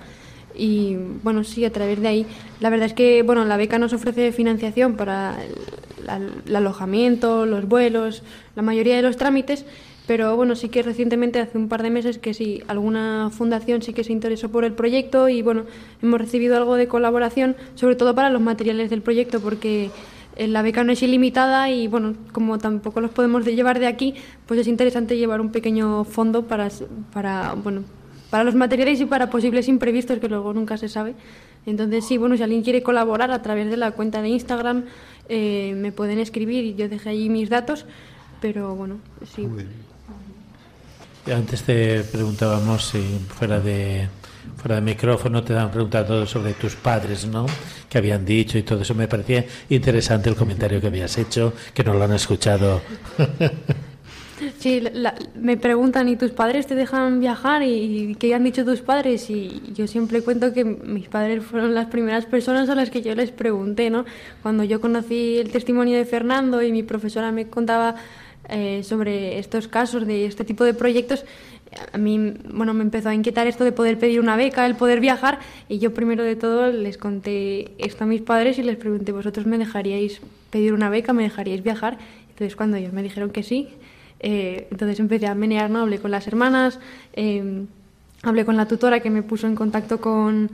Y bueno, sí, a través de ahí. La verdad es que, bueno, la beca nos ofrece financiación para el, alojamiento, los vuelos, la mayoría de los trámites, pero bueno, sí que recientemente, hace un par de meses, que sí, alguna fundación sí que se interesó por el proyecto y bueno, hemos recibido algo de colaboración, sobre todo para los materiales del proyecto, porque eh, la beca no es ilimitada y bueno, como tampoco los podemos de- llevar de aquí, pues es interesante llevar un pequeño fondo para, para bueno, para los materiales y para posibles imprevistos que luego nunca se sabe. Entonces, sí, bueno, si alguien quiere colaborar a través de la cuenta de Instagram, eh, me pueden escribir y yo dejé allí mis datos, pero bueno, sí. Y Antes te preguntábamos si fuera de fuera de micrófono te han preguntado sobre tus padres, ¿no? Que habían dicho y todo eso. Me parecía interesante el comentario que habías hecho, que no lo han escuchado. [laughs] Sí, la- me preguntan, ¿y tus padres te dejan viajar? ¿Y qué han dicho tus padres? Y yo siempre cuento que mis padres fueron las primeras personas a las que yo les pregunté, ¿no? Cuando yo conocí el testimonio de Fernando y mi profesora me contaba eh, sobre estos casos, de este tipo de proyectos, a mí, bueno, me empezó a inquietar esto de poder pedir una beca, el poder viajar, y yo primero de todo les conté esto a mis padres y les pregunté, ¿vosotros me dejaríais pedir una beca, me dejaríais viajar? Entonces cuando ellos me dijeron que sí, eh, entonces empecé a menear, ¿no? Hablé con las hermanas, eh, hablé con la tutora que me puso en contacto con,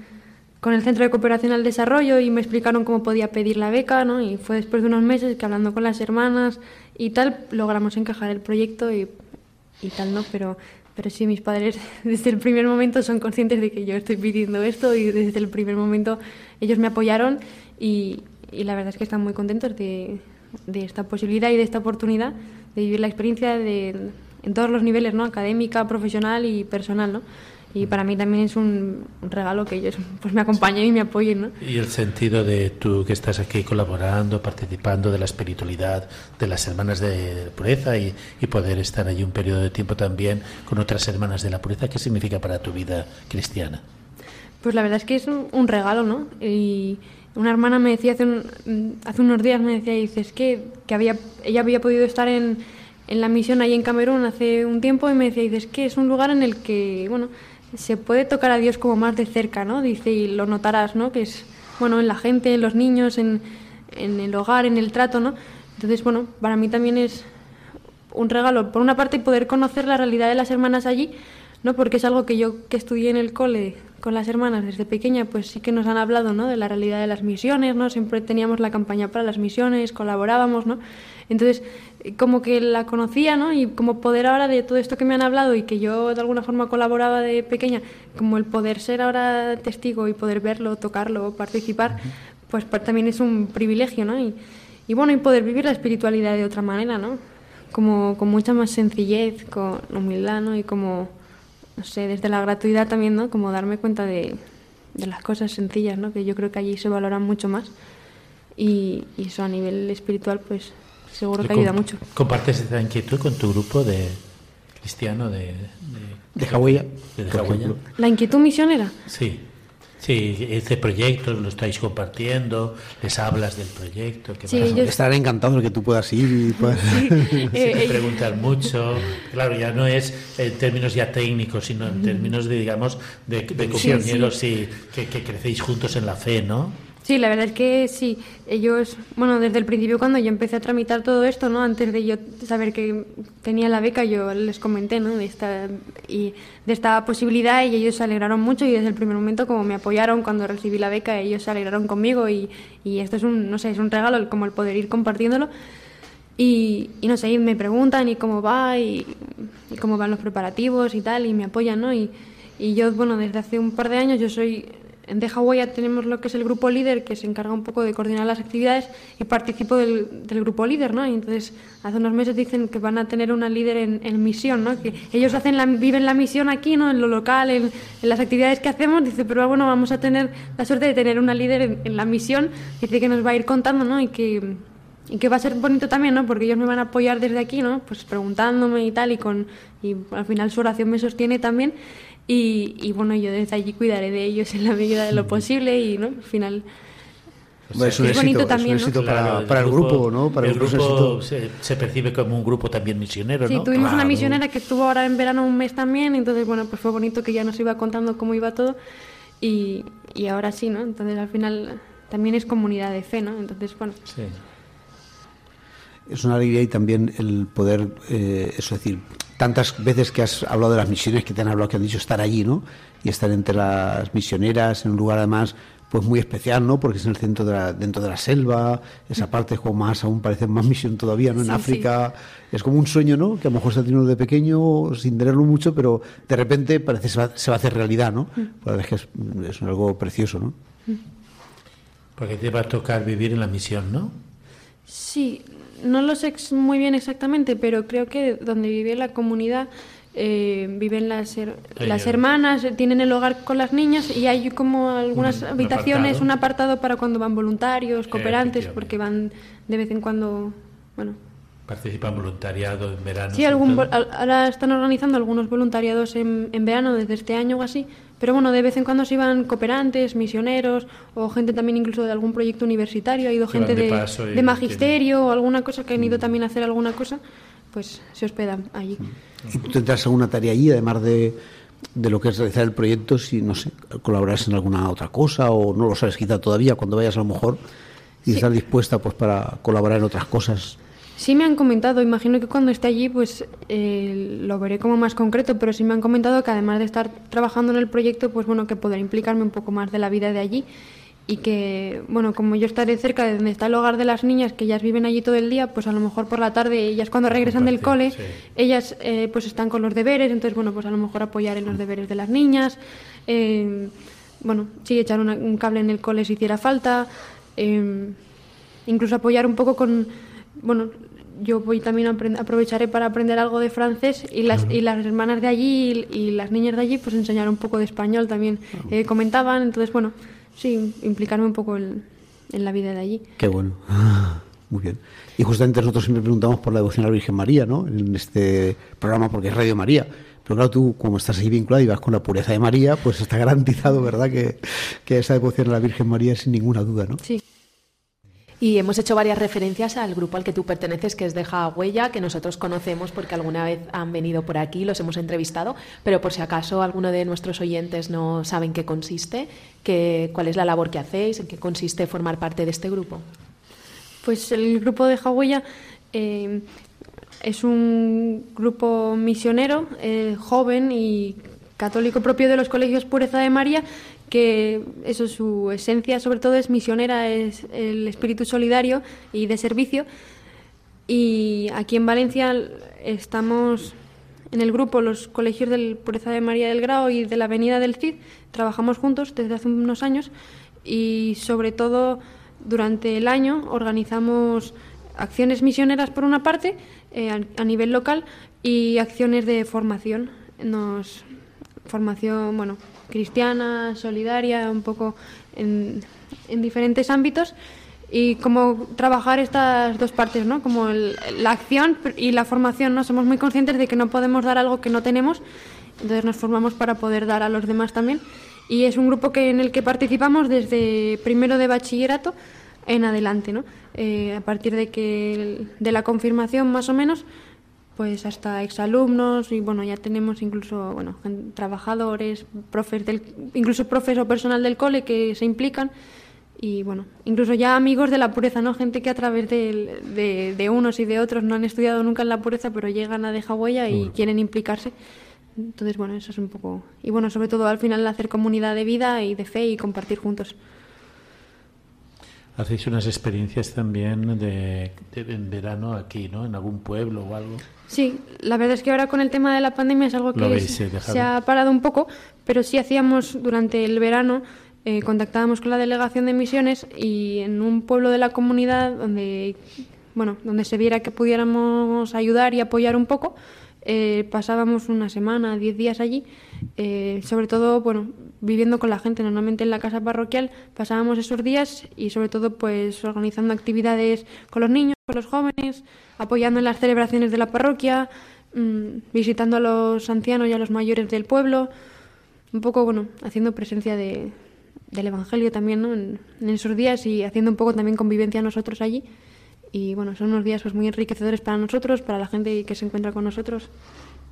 con el Centro de Cooperación al Desarrollo y me explicaron cómo podía pedir la beca, ¿no? Y fue después de unos meses que hablando con las hermanas y tal, logramos encajar el proyecto y, y tal, ¿no? Pero, pero sí, mis padres [laughs] desde el primer momento son conscientes de que yo estoy pidiendo esto y desde el primer momento ellos me apoyaron y, y la verdad es que están muy contentos de, de esta posibilidad y de esta oportunidad de vivir la experiencia de, en todos los niveles, ¿no? Académica, profesional y personal, ¿no? Y para mí también es un, regalo que ellos [laughs] pues me acompañen y me apoyen, ¿no? Y el sentido de tú que estás aquí colaborando, participando de la espiritualidad de las hermanas de pureza y, y poder estar allí un periodo de tiempo también con otras hermanas de la pureza, ¿qué significa para tu vida cristiana? Pues la verdad es que es un, un regalo, ¿no? Y una hermana me decía hace, un- hace unos días, me decía, dice, es que, que había, ella había podido estar en, en la misión ahí en Camerún hace un tiempo y me decía, dice, es que es un lugar en el que, bueno, se puede tocar a Dios como más de cerca, ¿no? Dice, y lo notarás, ¿no? Que es, bueno, en la gente, en los niños, en, en el hogar, en el trato, ¿no? Entonces, bueno, para mí también es un regalo, por una parte, poder conocer la realidad de las hermanas allí, ¿no? Porque es algo que yo que estudié en el cole con las hermanas desde pequeña, pues sí que nos han hablado, ¿no? De la realidad de las misiones, ¿no? Siempre teníamos la campaña para las misiones, colaborábamos, ¿no? Entonces, eh, como que la conocía, ¿no? Y como poder ahora de todo esto que me han hablado y que yo de alguna forma colaboraba de pequeña, como el poder ser ahora testigo y poder verlo, tocarlo, participar, pues también es un privilegio, ¿no? Y, y bueno, y poder vivir la espiritualidad de otra manera, ¿no? Como con mucha más sencillez, con humildad, ¿no? Y como, no sé, desde la gratuidad también, ¿no? Como darme cuenta de, de las cosas sencillas, ¿no? Que yo creo que allí se valoran mucho más. Y, y eso a nivel espiritual, pues seguro que ayuda mucho. ¿Compartes esta inquietud con tu grupo de cristiano de, de, de. La inquietud misionera. Sí. Sí, este proyecto lo estáis compartiendo, les hablas del proyecto, ¿qué Sí, ellos- Estarán encantados de que tú puedas ir y puedas... [laughs] Eh, Se te eh, preguntan mucho. Claro, ya no es en términos ya técnicos, sino en términos de, digamos, de, de compañeros y que, que crecéis juntos en la fe, ¿no? Sí, la verdad es que sí. Ellos, bueno, desde el principio cuando yo empecé a tramitar todo esto, ¿no? Antes de yo saber que tenía la beca, yo les comenté, ¿no? De esta, y de esta posibilidad y ellos se alegraron mucho y desde el primer momento como me apoyaron cuando recibí la beca, ellos se alegraron conmigo y, y esto es un, no sé, es un regalo como el poder ir compartiéndolo. Y, y no sé, y me preguntan y cómo va y, y cómo van los preparativos y tal, y me apoyan, ¿no? Y, y yo, bueno, desde hace un par de años yo soy... En De Hawái ya tenemos lo que es el grupo líder, que se encarga un poco de coordinar las actividades y participo del, grupo líder, ¿no? Y entonces hace unos meses dicen que van a tener una líder en, en misión, ¿no? Que ellos hacen la, viven la misión aquí, ¿no? En lo local, en, en las actividades que hacemos, dice, pero bueno, vamos a tener la suerte de tener una líder en, en la misión, dice que nos va a ir contando, ¿no? Y que y que va a ser bonito también, ¿no? Porque ellos me van a apoyar desde aquí, ¿no? Pues preguntándome y tal, y con y al final su oración me sostiene también. Y, y bueno, yo desde allí cuidaré de ellos en la medida de lo posible y, ¿no? Al final... Es un Es éxito, bonito es un también, ¿no? éxito para, Claro, para el grupo, ¿no? Para el el grupo, se, se percibe como un grupo también misionero, Sí, ¿no? tuvimos una misionera que estuvo ahora en verano un mes también, entonces, bueno, pues fue bonito que ya nos iba contando cómo iba todo y, y ahora sí, ¿no? Entonces, al final también es comunidad de fe, ¿no? Entonces, bueno, Sí. Es una alegría y también el poder, eh, eso es decir, tantas veces que has hablado de las misiones que te han hablado, que han dicho estar allí, ¿no? Y estar entre las misioneras en un lugar además pues muy especial, ¿no? Porque es en el centro de la, dentro de la selva, esa parte es como más, aún parece más misión todavía, ¿no? En Sí, África es como un sueño, ¿no? Que a lo mejor se ha tenido de pequeño sin tenerlo mucho, pero de repente parece que se va, se va a hacer realidad, ¿no? Mm. La verdad es que es, es algo precioso, ¿no? Porque te va a tocar vivir en la misión, ¿no? Sí, no lo sé muy bien exactamente, pero creo que donde vive la comunidad eh, viven las, her- las hermanas, eh, tienen el hogar con las niñas y hay como algunas Un- un habitaciones, apartado. un apartado para cuando van voluntarios, cooperantes, Efectivamente. porque van de vez en cuando, bueno. Participa en voluntariado en verano. Sí, algún, ahora están organizando algunos voluntariados en, en verano desde este año o así, pero bueno, de vez en cuando se iban cooperantes, misioneros o gente también incluso de algún proyecto universitario, ha ido gente de de, tienen- magisterio o alguna cosa que han Mm. ido también a hacer alguna cosa, pues se hospedan allí. ¿Y tú tendrás alguna tarea allí, además de, de lo que es realizar el proyecto, si, no sé, colaborarás en alguna otra cosa o no lo sabes quizá todavía, cuando vayas a lo mejor, y Sí. estás dispuesta pues para colaborar en otras cosas? Sí me han comentado, imagino que cuando esté allí pues eh, lo veré como más concreto, pero sí me han comentado que además de estar trabajando en el proyecto, pues bueno, que podré implicarme un poco más de la vida de allí y que, bueno, como yo estaré cerca de donde está el hogar de las niñas, que ellas viven allí todo el día, pues a lo mejor por la tarde ellas cuando regresan del cole, sí. ellas eh, pues están con los deberes, entonces bueno, pues a lo mejor apoyar en los deberes de las niñas, eh, bueno, sí, echar una- un cable en el cole si hiciera falta, eh, incluso apoyar un poco con, bueno, yo voy también a aprovecharé para aprender algo de francés y las, y las hermanas de allí y, y las niñas de allí pues enseñar un poco de español también eh, comentaban, entonces bueno, sí, implicarme un poco en, en la vida de allí. Qué bueno. [laughs] Muy bien. Y justamente nosotros siempre preguntamos por la devoción a la Virgen María, ¿no? En este programa, porque es Radio María. Pero claro, tú, como estás ahí vinculada y vas con la pureza de María, pues está garantizado, ¿verdad?, que, que esa devoción a la Virgen María es sin ninguna duda, ¿no? Sí. Y hemos hecho varias referencias al grupo al que tú perteneces, que es Deja Huella, que nosotros conocemos porque alguna vez han venido por aquí, los hemos entrevistado, pero por si acaso alguno de nuestros oyentes no saben qué consiste, que, cuál es la labor que hacéis, en qué consiste formar parte de este grupo. Pues el grupo de Hawaiia eh, es un grupo misionero, eh, joven y católico propio de los colegios Pureza de María, que eso su esencia sobre todo es misionera, es el espíritu solidario y de servicio. Y aquí en Valencia estamos en el grupo los colegios del Pureza de María del Grao y de la Avenida del Cid. Trabajamos juntos desde hace unos años y sobre todo durante el año organizamos acciones misioneras por una parte eh, a nivel local y acciones de formación. Nos formación, bueno, cristiana, solidaria, un poco en, en diferentes ámbitos y cómo trabajar estas dos partes, ¿no? Como el- la acción y la formación, ¿no? Somos muy conscientes de que no podemos dar algo que no tenemos, entonces nos formamos para poder dar a los demás también. Y es un grupo que en el que participamos desde primero de bachillerato en adelante, ¿no? Eh, a partir de que de la confirmación más o menos, pues hasta exalumnos y bueno ya tenemos incluso bueno trabajadores, profes del, incluso profes o personal del cole que se implican y bueno incluso ya amigos de la pureza, no gente que a través de, de unos y de otros no han estudiado nunca en la pureza pero llegan a dejar huella y quieren implicarse. Entonces bueno eso es un poco y bueno sobre todo al final hacer comunidad de vida y de fe y compartir juntos. Hacéis unas experiencias también de, de- en verano aquí, ¿no? En algún pueblo o algo. Sí, la verdad es que ahora con el tema de la pandemia es algo que se ha parado un poco, pero sí hacíamos durante el verano, eh, contactábamos con la delegación de misiones y en un pueblo de la comunidad donde, bueno, donde se viera que pudiéramos ayudar y apoyar un poco, eh, pasábamos una semana, diez días allí, eh, sobre todo, bueno, viviendo con la gente, normalmente en la casa parroquial, pasábamos esos días y sobre todo, pues, organizando actividades con los niños, con los jóvenes, apoyando en las celebraciones de la parroquia, mm, visitando a los ancianos y a los mayores del pueblo, un poco, bueno, haciendo presencia de, del Evangelio también, ¿no? En, en esos días y haciendo un poco también convivencia nosotros allí. Y bueno, son unos días pues muy enriquecedores para nosotros, para la gente que se encuentra con nosotros.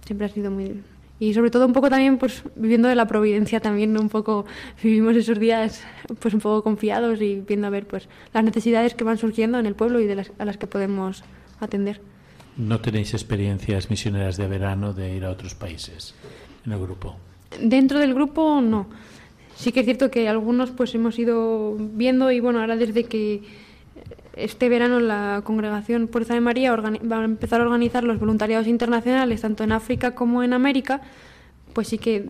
Siempre ha sido muy... Y sobre todo un poco también pues viviendo de la providencia también, ¿no? un poco vivimos esos días pues un poco confiados y viendo a ver pues las necesidades que van surgiendo en el pueblo y de las, a las que podemos atender. ¿No tenéis experiencias misioneras de verano de ir a otros países en el grupo? Dentro del grupo no. Sí que es cierto que algunos pues hemos ido viendo y bueno, ahora desde que este verano la congregación Puerta de María va a empezar a organizar los voluntariados internacionales tanto en África como en América, pues sí que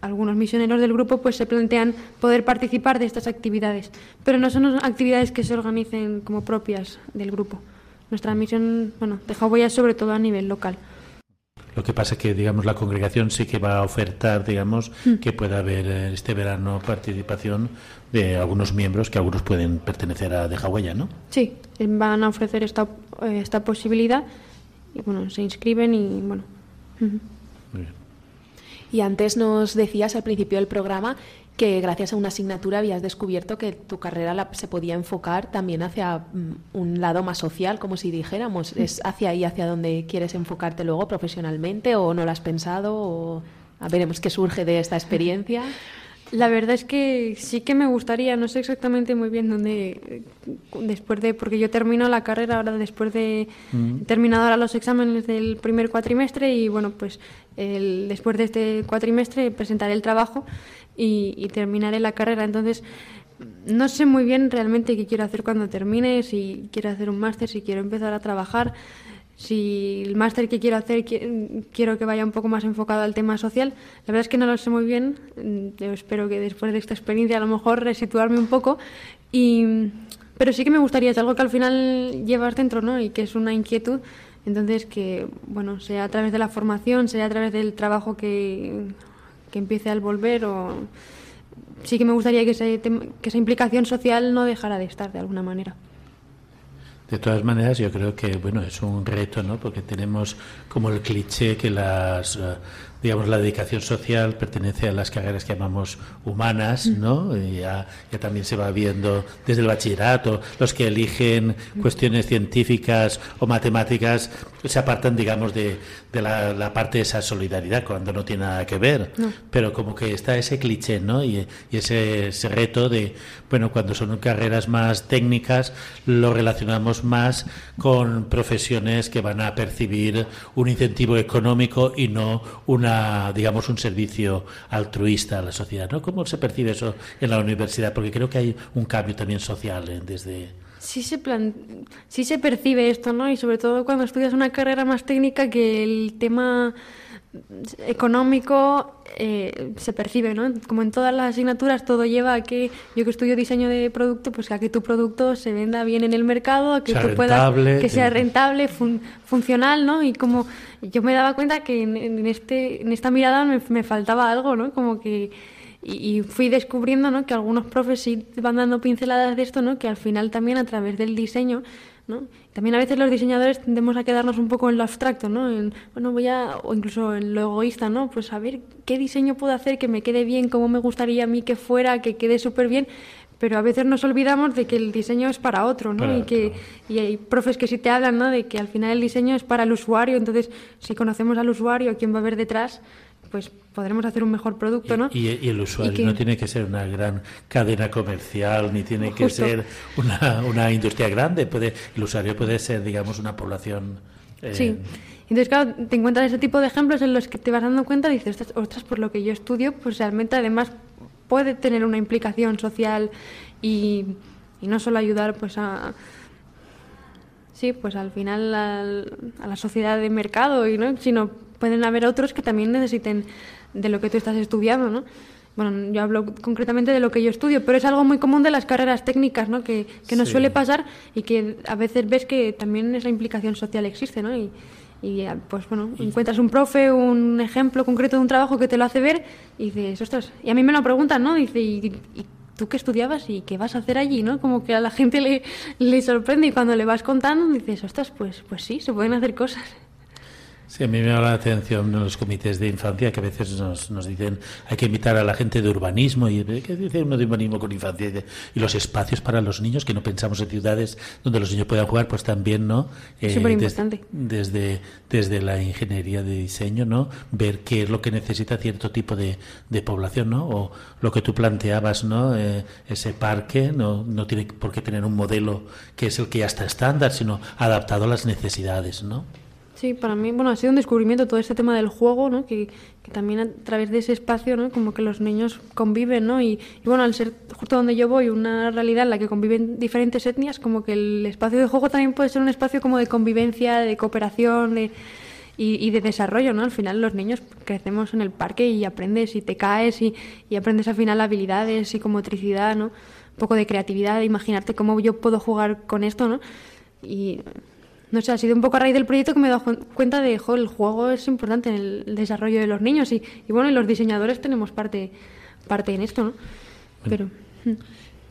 algunos misioneros del grupo pues se plantean poder participar de estas actividades, pero no son actividades que se organicen como propias del grupo. Nuestra misión, bueno, deja huellas sobre todo a nivel local. Lo que pasa es que, digamos, la congregación sí que va a ofertar, digamos, que pueda haber eh, este verano participación de algunos miembros que algunos pueden pertenecer a De Hawaiian, ¿no? Sí, eh, van a ofrecer esta, eh, esta posibilidad y bueno, se inscriben y bueno. Muy bien. Y antes nos decías al principio del programa que gracias a una asignatura habías descubierto que tu carrera la- se podía enfocar también hacia mm, un lado más social, como si dijéramos. ¿Es hacia ahí, hacia donde quieres enfocarte luego profesionalmente o no lo has pensado? O... A veremos qué surge de esta experiencia. La verdad es que sí que me gustaría, no sé exactamente muy bien dónde, eh, después de, porque yo termino la carrera ahora después de, he terminado ahora los exámenes del primer cuatrimestre y bueno, pues el- después de este cuatrimestre presentaré el trabajo y, y terminaré la carrera. Entonces, no sé muy bien realmente qué quiero hacer cuando termine, si quiero hacer un máster, si quiero empezar a trabajar. Si el máster que quiero hacer qui- quiero que vaya un poco más enfocado al tema social, la verdad es que no lo sé muy bien. Mm, Yo espero que después de esta experiencia a lo mejor resituarme un poco. Y, pero sí que me gustaría, es algo que al final llevas dentro, ¿no? Y que es una inquietud. Entonces, que, bueno, sea a través de la formación, sea a través del trabajo que, que empiece al volver o... Sí que me gustaría que, ese que esa implicación social no dejara de estar de alguna manera. De todas maneras, yo creo que bueno es un reto, ¿no? Porque tenemos como el cliché que las eh, digamos, la dedicación social pertenece a las carreras que llamamos humanas, ¿no? Y ya, ya también se va viendo desde el bachillerato, los que eligen cuestiones científicas o matemáticas se apartan, digamos, de, de la, la parte de esa solidaridad cuando no tiene nada que ver. Pero como que está ese cliché, ¿no? Y, y ese, ese reto de, bueno, cuando son carreras más técnicas, lo relacionamos más con profesiones que van a percibir un incentivo económico y no una, digamos, un servicio altruista a la sociedad, ¿no? ¿Cómo se percibe eso en la universidad? Porque creo que hay un cambio también social ¿eh? desde... Sí se, plan... sí se percibe esto, ¿no? Y sobre todo cuando estudias una carrera más técnica que el tema económico eh, se percibe, ¿no? Como en todas las asignaturas todo lleva a que yo que estudio diseño de producto, pues a que tu producto se venda bien en el mercado, a que Sea tú puedas rentable, que sea rentable, fun- funcional, ¿no? Y como yo me daba cuenta que en, en este en esta mirada me, me faltaba algo, ¿no? Como que y, y fui descubriendo, ¿no? Que algunos profes sí van dando pinceladas de esto, ¿no? Que al final también a través del diseño ¿no? También a veces los diseñadores tendemos a quedarnos un poco en lo abstracto, ¿no? En, bueno, voy a, o incluso en lo egoísta, ¿no? Pues a ver qué diseño puedo hacer que me quede bien, cómo me gustaría a mí que fuera, que quede súper bien, pero a veces nos olvidamos de que el diseño es para otro, ¿no? Para y que y hay profes que sí te hablan, ¿no? De que al final el diseño es para el usuario, entonces si conocemos al usuario, a quién va a haber detrás, pues podremos hacer un mejor producto, ¿no? Y, y el usuario Y que- no tiene que ser una gran cadena comercial, ni tiene que ser una, una industria grande. Puede, el usuario puede ser, digamos, una población. eh, Sí. Entonces, claro, te encuentras ese tipo de ejemplos en los que te vas dando cuenta y dices, ostras, ostras, por lo que yo estudio, pues realmente además puede tener una implicación social y, y no solo ayudar pues a... Sí, pues al final al- a la sociedad de mercado, y, ¿no? sino pueden haber otros que también necesiten de lo que tú estás estudiando, ¿no? Bueno, yo hablo concretamente de lo que yo estudio, pero es algo muy común de las carreras técnicas, ¿no? Que, que nos Sí. suele pasar y que a veces ves que también esa implicación social existe, ¿no? Y, y ah, pues bueno, encuentras un profe, un ejemplo concreto de un trabajo que te lo hace ver y dices, ostras, y a mí me lo preguntan, ¿no? Dice, ¿y, y tú qué estudiabas y qué vas a hacer allí, ¿no? Como que a la [laughs] gente le, le sorprende y cuando le vas contando dices, ostras, pues, pues sí, se pueden hacer cosas. Sí, a mí me llama la atención en los comités de infancia que a veces nos, nos dicen hay que invitar a la gente de urbanismo y ¿qué dice uno de urbanismo con infancia? Y, los espacios para los niños que no pensamos en ciudades donde los niños puedan jugar, pues también, ¿no? Eh, Superimportante. des- desde, desde la ingeniería de diseño, ¿no? Ver qué es lo que necesita cierto tipo de, de población, ¿no? O lo que tú planteabas, ¿no? Eh, ese parque no, no tiene por qué tener un modelo que es el que ya está estándar, sino adaptado a las necesidades, ¿no? Sí, para mí, bueno, ha sido un descubrimiento todo este tema del juego, ¿no? Que, que también a través de ese espacio, ¿no? Como que los niños conviven, ¿no? Y, y bueno, al ser justo donde yo voy, una realidad en la que conviven diferentes etnias, como que el espacio de juego también puede ser un espacio como de convivencia, de cooperación, de, y, y de desarrollo, ¿no? Al final los niños crecemos en el parque y aprendes y te caes y, y aprendes al final habilidades, psicomotricidad, ¿no? Un poco de creatividad, de imaginarte cómo yo puedo jugar con esto, ¿no? Y no sé, ha sido un poco a raíz del proyecto que me he dado cuenta de, jo, el juego es importante en el desarrollo de los niños y, y bueno, y los diseñadores tenemos parte, parte en esto, ¿no? Pero...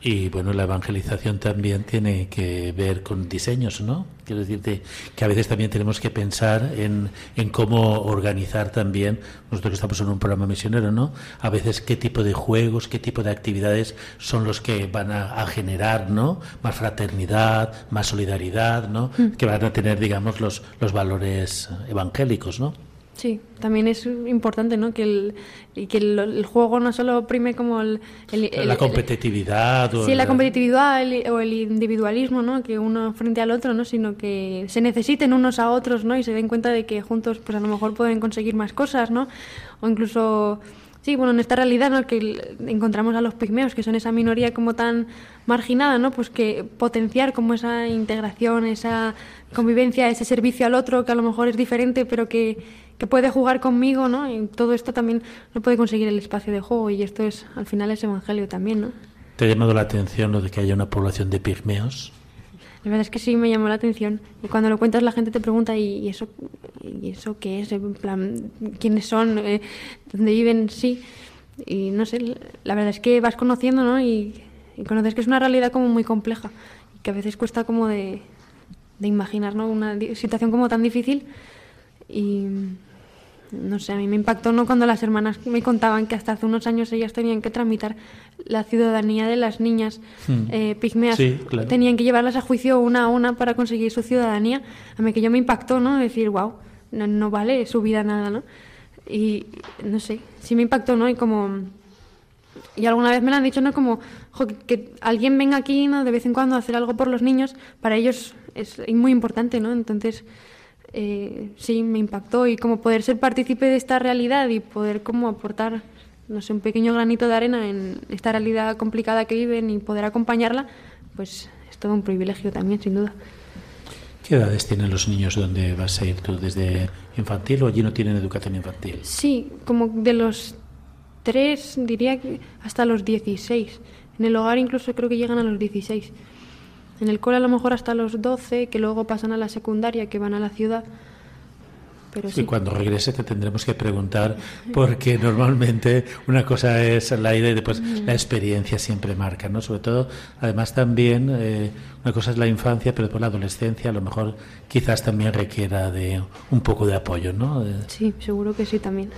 mm. Y bueno, la evangelización también tiene que ver con diseños, ¿no? Quiero decirte que a veces también tenemos que pensar en, en cómo organizar también, nosotros que estamos en un programa misionero, ¿no? A veces qué tipo de juegos, qué tipo de actividades son los que van a, a generar, ¿no? Más fraternidad, más solidaridad, ¿no? Que van a tener, digamos, los, los valores evangélicos, ¿no? Sí, también es importante, ¿no? Que el, que el, el juego no solo prime como el... el- la competitividad. o Sí, la competitividad o el individualismo, ¿no? Que uno frente al otro, ¿no? Sino que se necesiten unos a otros, ¿no? Y se den cuenta de que juntos, pues a lo mejor pueden conseguir más cosas, ¿no? O incluso, sí, bueno, en esta realidad, ¿no? Que encontramos a los pigmeos, que son esa minoría como tan marginada, ¿no? Pues que potenciar como esa integración, esa convivencia, ese servicio al otro, que a lo mejor es diferente, pero que, que puede jugar conmigo, ¿no? Y todo esto también lo puede conseguir el espacio de juego y esto es, al final, es evangelio también, ¿no? ¿Te ha llamado la atención lo de que haya una población de pigmeos? La verdad es que sí me llamó la atención. Y cuando lo cuentas la gente te pregunta, ¿y, y eso y eso qué es? En plan, ¿quiénes son? Eh, ¿Dónde viven? Sí. Y no sé, la verdad es que vas conociendo, ¿no? Y, y conoces que es una realidad como muy compleja. Y que a veces cuesta como de, de imaginar, ¿no? Una situación como tan difícil. Y, no sé, a mí me impactó no cuando las hermanas me contaban que hasta hace unos años ellas tenían que tramitar la ciudadanía de las niñas Hmm. eh, pigmeas. Sí, claro. Tenían que llevarlas a juicio una a una para conseguir su ciudadanía. A mí que yo me impactó, ¿no? Decir, wow, no, no vale su vida nada, ¿no? Y no sé, sí me impactó, ¿no? Y como y alguna vez me lo han dicho, ¿no? Como jo, que, que alguien venga aquí, ¿no? De vez en cuando a hacer algo por los niños, para ellos es muy importante, ¿no? Entonces, eh, sí, me impactó y como poder ser partícipe de esta realidad y poder como aportar, no sé, un pequeño granito de arena en esta realidad complicada que viven y poder acompañarla, pues es todo un privilegio también, sin duda. ¿Qué edades tienen los niños donde vas a ir tú? ¿Desde infantil o allí no tienen educación infantil? Sí, como de los tres, diría que hasta los 16. En el hogar incluso creo que llegan a los 16. En el cole a lo mejor hasta los 12, que luego pasan a la secundaria, que van a la ciudad. Pero Y cuando regrese te tendremos que preguntar, porque normalmente una cosa es la idea y después la experiencia siempre marca, ¿no? Sobre todo, además también, eh, una cosa es la infancia, pero después la adolescencia a lo mejor quizás también requiera de un poco de apoyo, ¿no? De- Sí, seguro que sí también.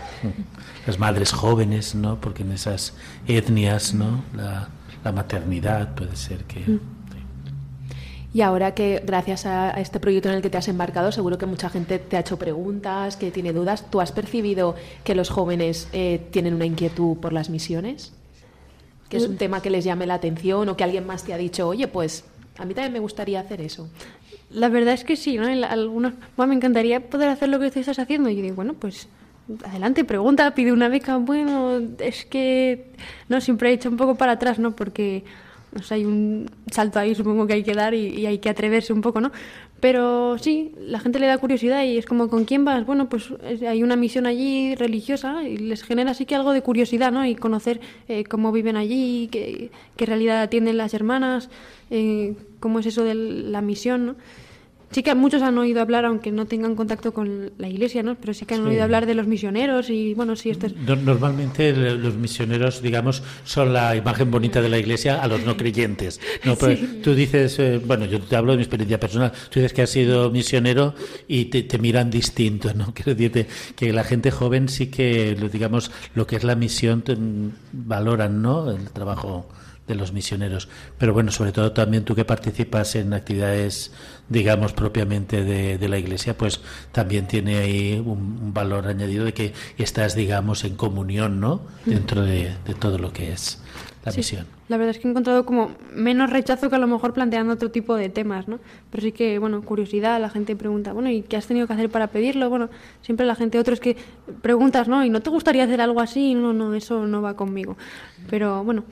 las madres jóvenes, ¿no? Porque en esas etnias, ¿no? La, la maternidad puede ser que... sí. Y ahora que gracias a este proyecto en el que te has embarcado, seguro que mucha gente te ha hecho preguntas, que tiene dudas. ¿Tú has percibido que los jóvenes eh, tienen una inquietud por las misiones? ¿Que es un tema que les llame la atención o que alguien más te ha dicho, oye, pues a mí también me gustaría hacer eso? La verdad es que sí, ¿no? Algunos, "Buah, me encantaría poder hacer lo que tú estás haciendo. Y yo digo, bueno, pues adelante, pregunta, pide una beca. Bueno, es que no siempre he hecho un poco para atrás, ¿no? Porque o sea, hay un salto ahí, supongo que hay que dar y, hay que atreverse un poco, ¿no? Pero sí, la gente le da curiosidad y es como, ¿con quién vas? Bueno, pues es- hay una misión allí religiosa y les genera así que algo de curiosidad, ¿no? Y conocer eh, cómo viven allí, qué, qué realidad tienen las hermanas, eh, cómo es eso de la misión, ¿no? Sí que muchos han oído hablar, aunque no tengan contacto con la iglesia, ¿no? Pero sí que han Sí. oído hablar de los misioneros y, bueno, sí, esto es... No- Normalmente los misioneros, digamos, son la imagen bonita de la iglesia a los no creyentes. No, Pero Tú dices, eh, bueno, yo te hablo de mi experiencia personal, tú dices que has sido misionero y te, te miran distinto, ¿no? [laughs] Quiero decirte que la gente joven sí que, digamos, lo que es la misión valoran, ¿no? El trabajo de los misioneros. Pero bueno, sobre todo también tú que participas en actividades, digamos, propiamente de, de la iglesia, pues también tiene ahí un, un valor añadido de que estás, digamos, en comunión, ¿no? Dentro de, de todo lo que es la Sí, misión. La verdad es que he encontrado como menos rechazo que a lo mejor planteando otro tipo de temas, ¿no? Pero sí que, bueno, curiosidad, la gente pregunta, bueno, ¿y qué has tenido que hacer para pedirlo? Bueno, siempre la gente, otros que preguntas, ¿no? ¿Y no te gustaría hacer algo así? No, no, eso no va conmigo. Pero bueno,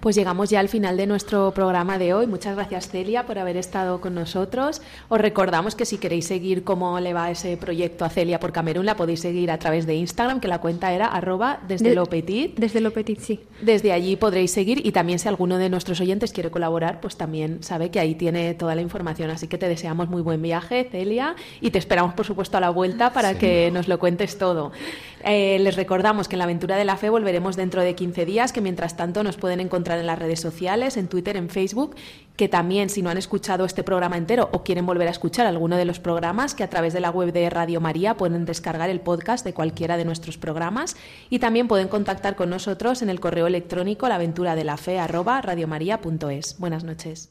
Pues llegamos ya al final de nuestro programa de hoy. Muchas gracias Celia por haber estado con nosotros. Os recordamos que si queréis seguir cómo le va ese proyecto a Celia por Camerún, la podéis seguir a través de Instagram, que la cuenta era arroba desde De- lo petit. desde lo petit, sí. Desde allí podréis seguir y también si alguno de nuestros oyentes quiere colaborar, pues también sabe que ahí tiene toda la información. Así que te deseamos muy buen viaje, Celia, y te esperamos, por supuesto, a la vuelta para que nos lo cuentes todo. Eh, les recordamos que en la aventura de la fe volveremos dentro de 15 días, que mientras tanto nos pueden encontrar en las redes sociales, en Twitter, en Facebook, que también si no han escuchado este programa entero o quieren volver a escuchar alguno de los programas, que a través de la web de Radio María pueden descargar el podcast de cualquiera de nuestros programas y también pueden contactar con nosotros en el correo electrónico laventuradelafe@radiomaria.es. Buenas noches.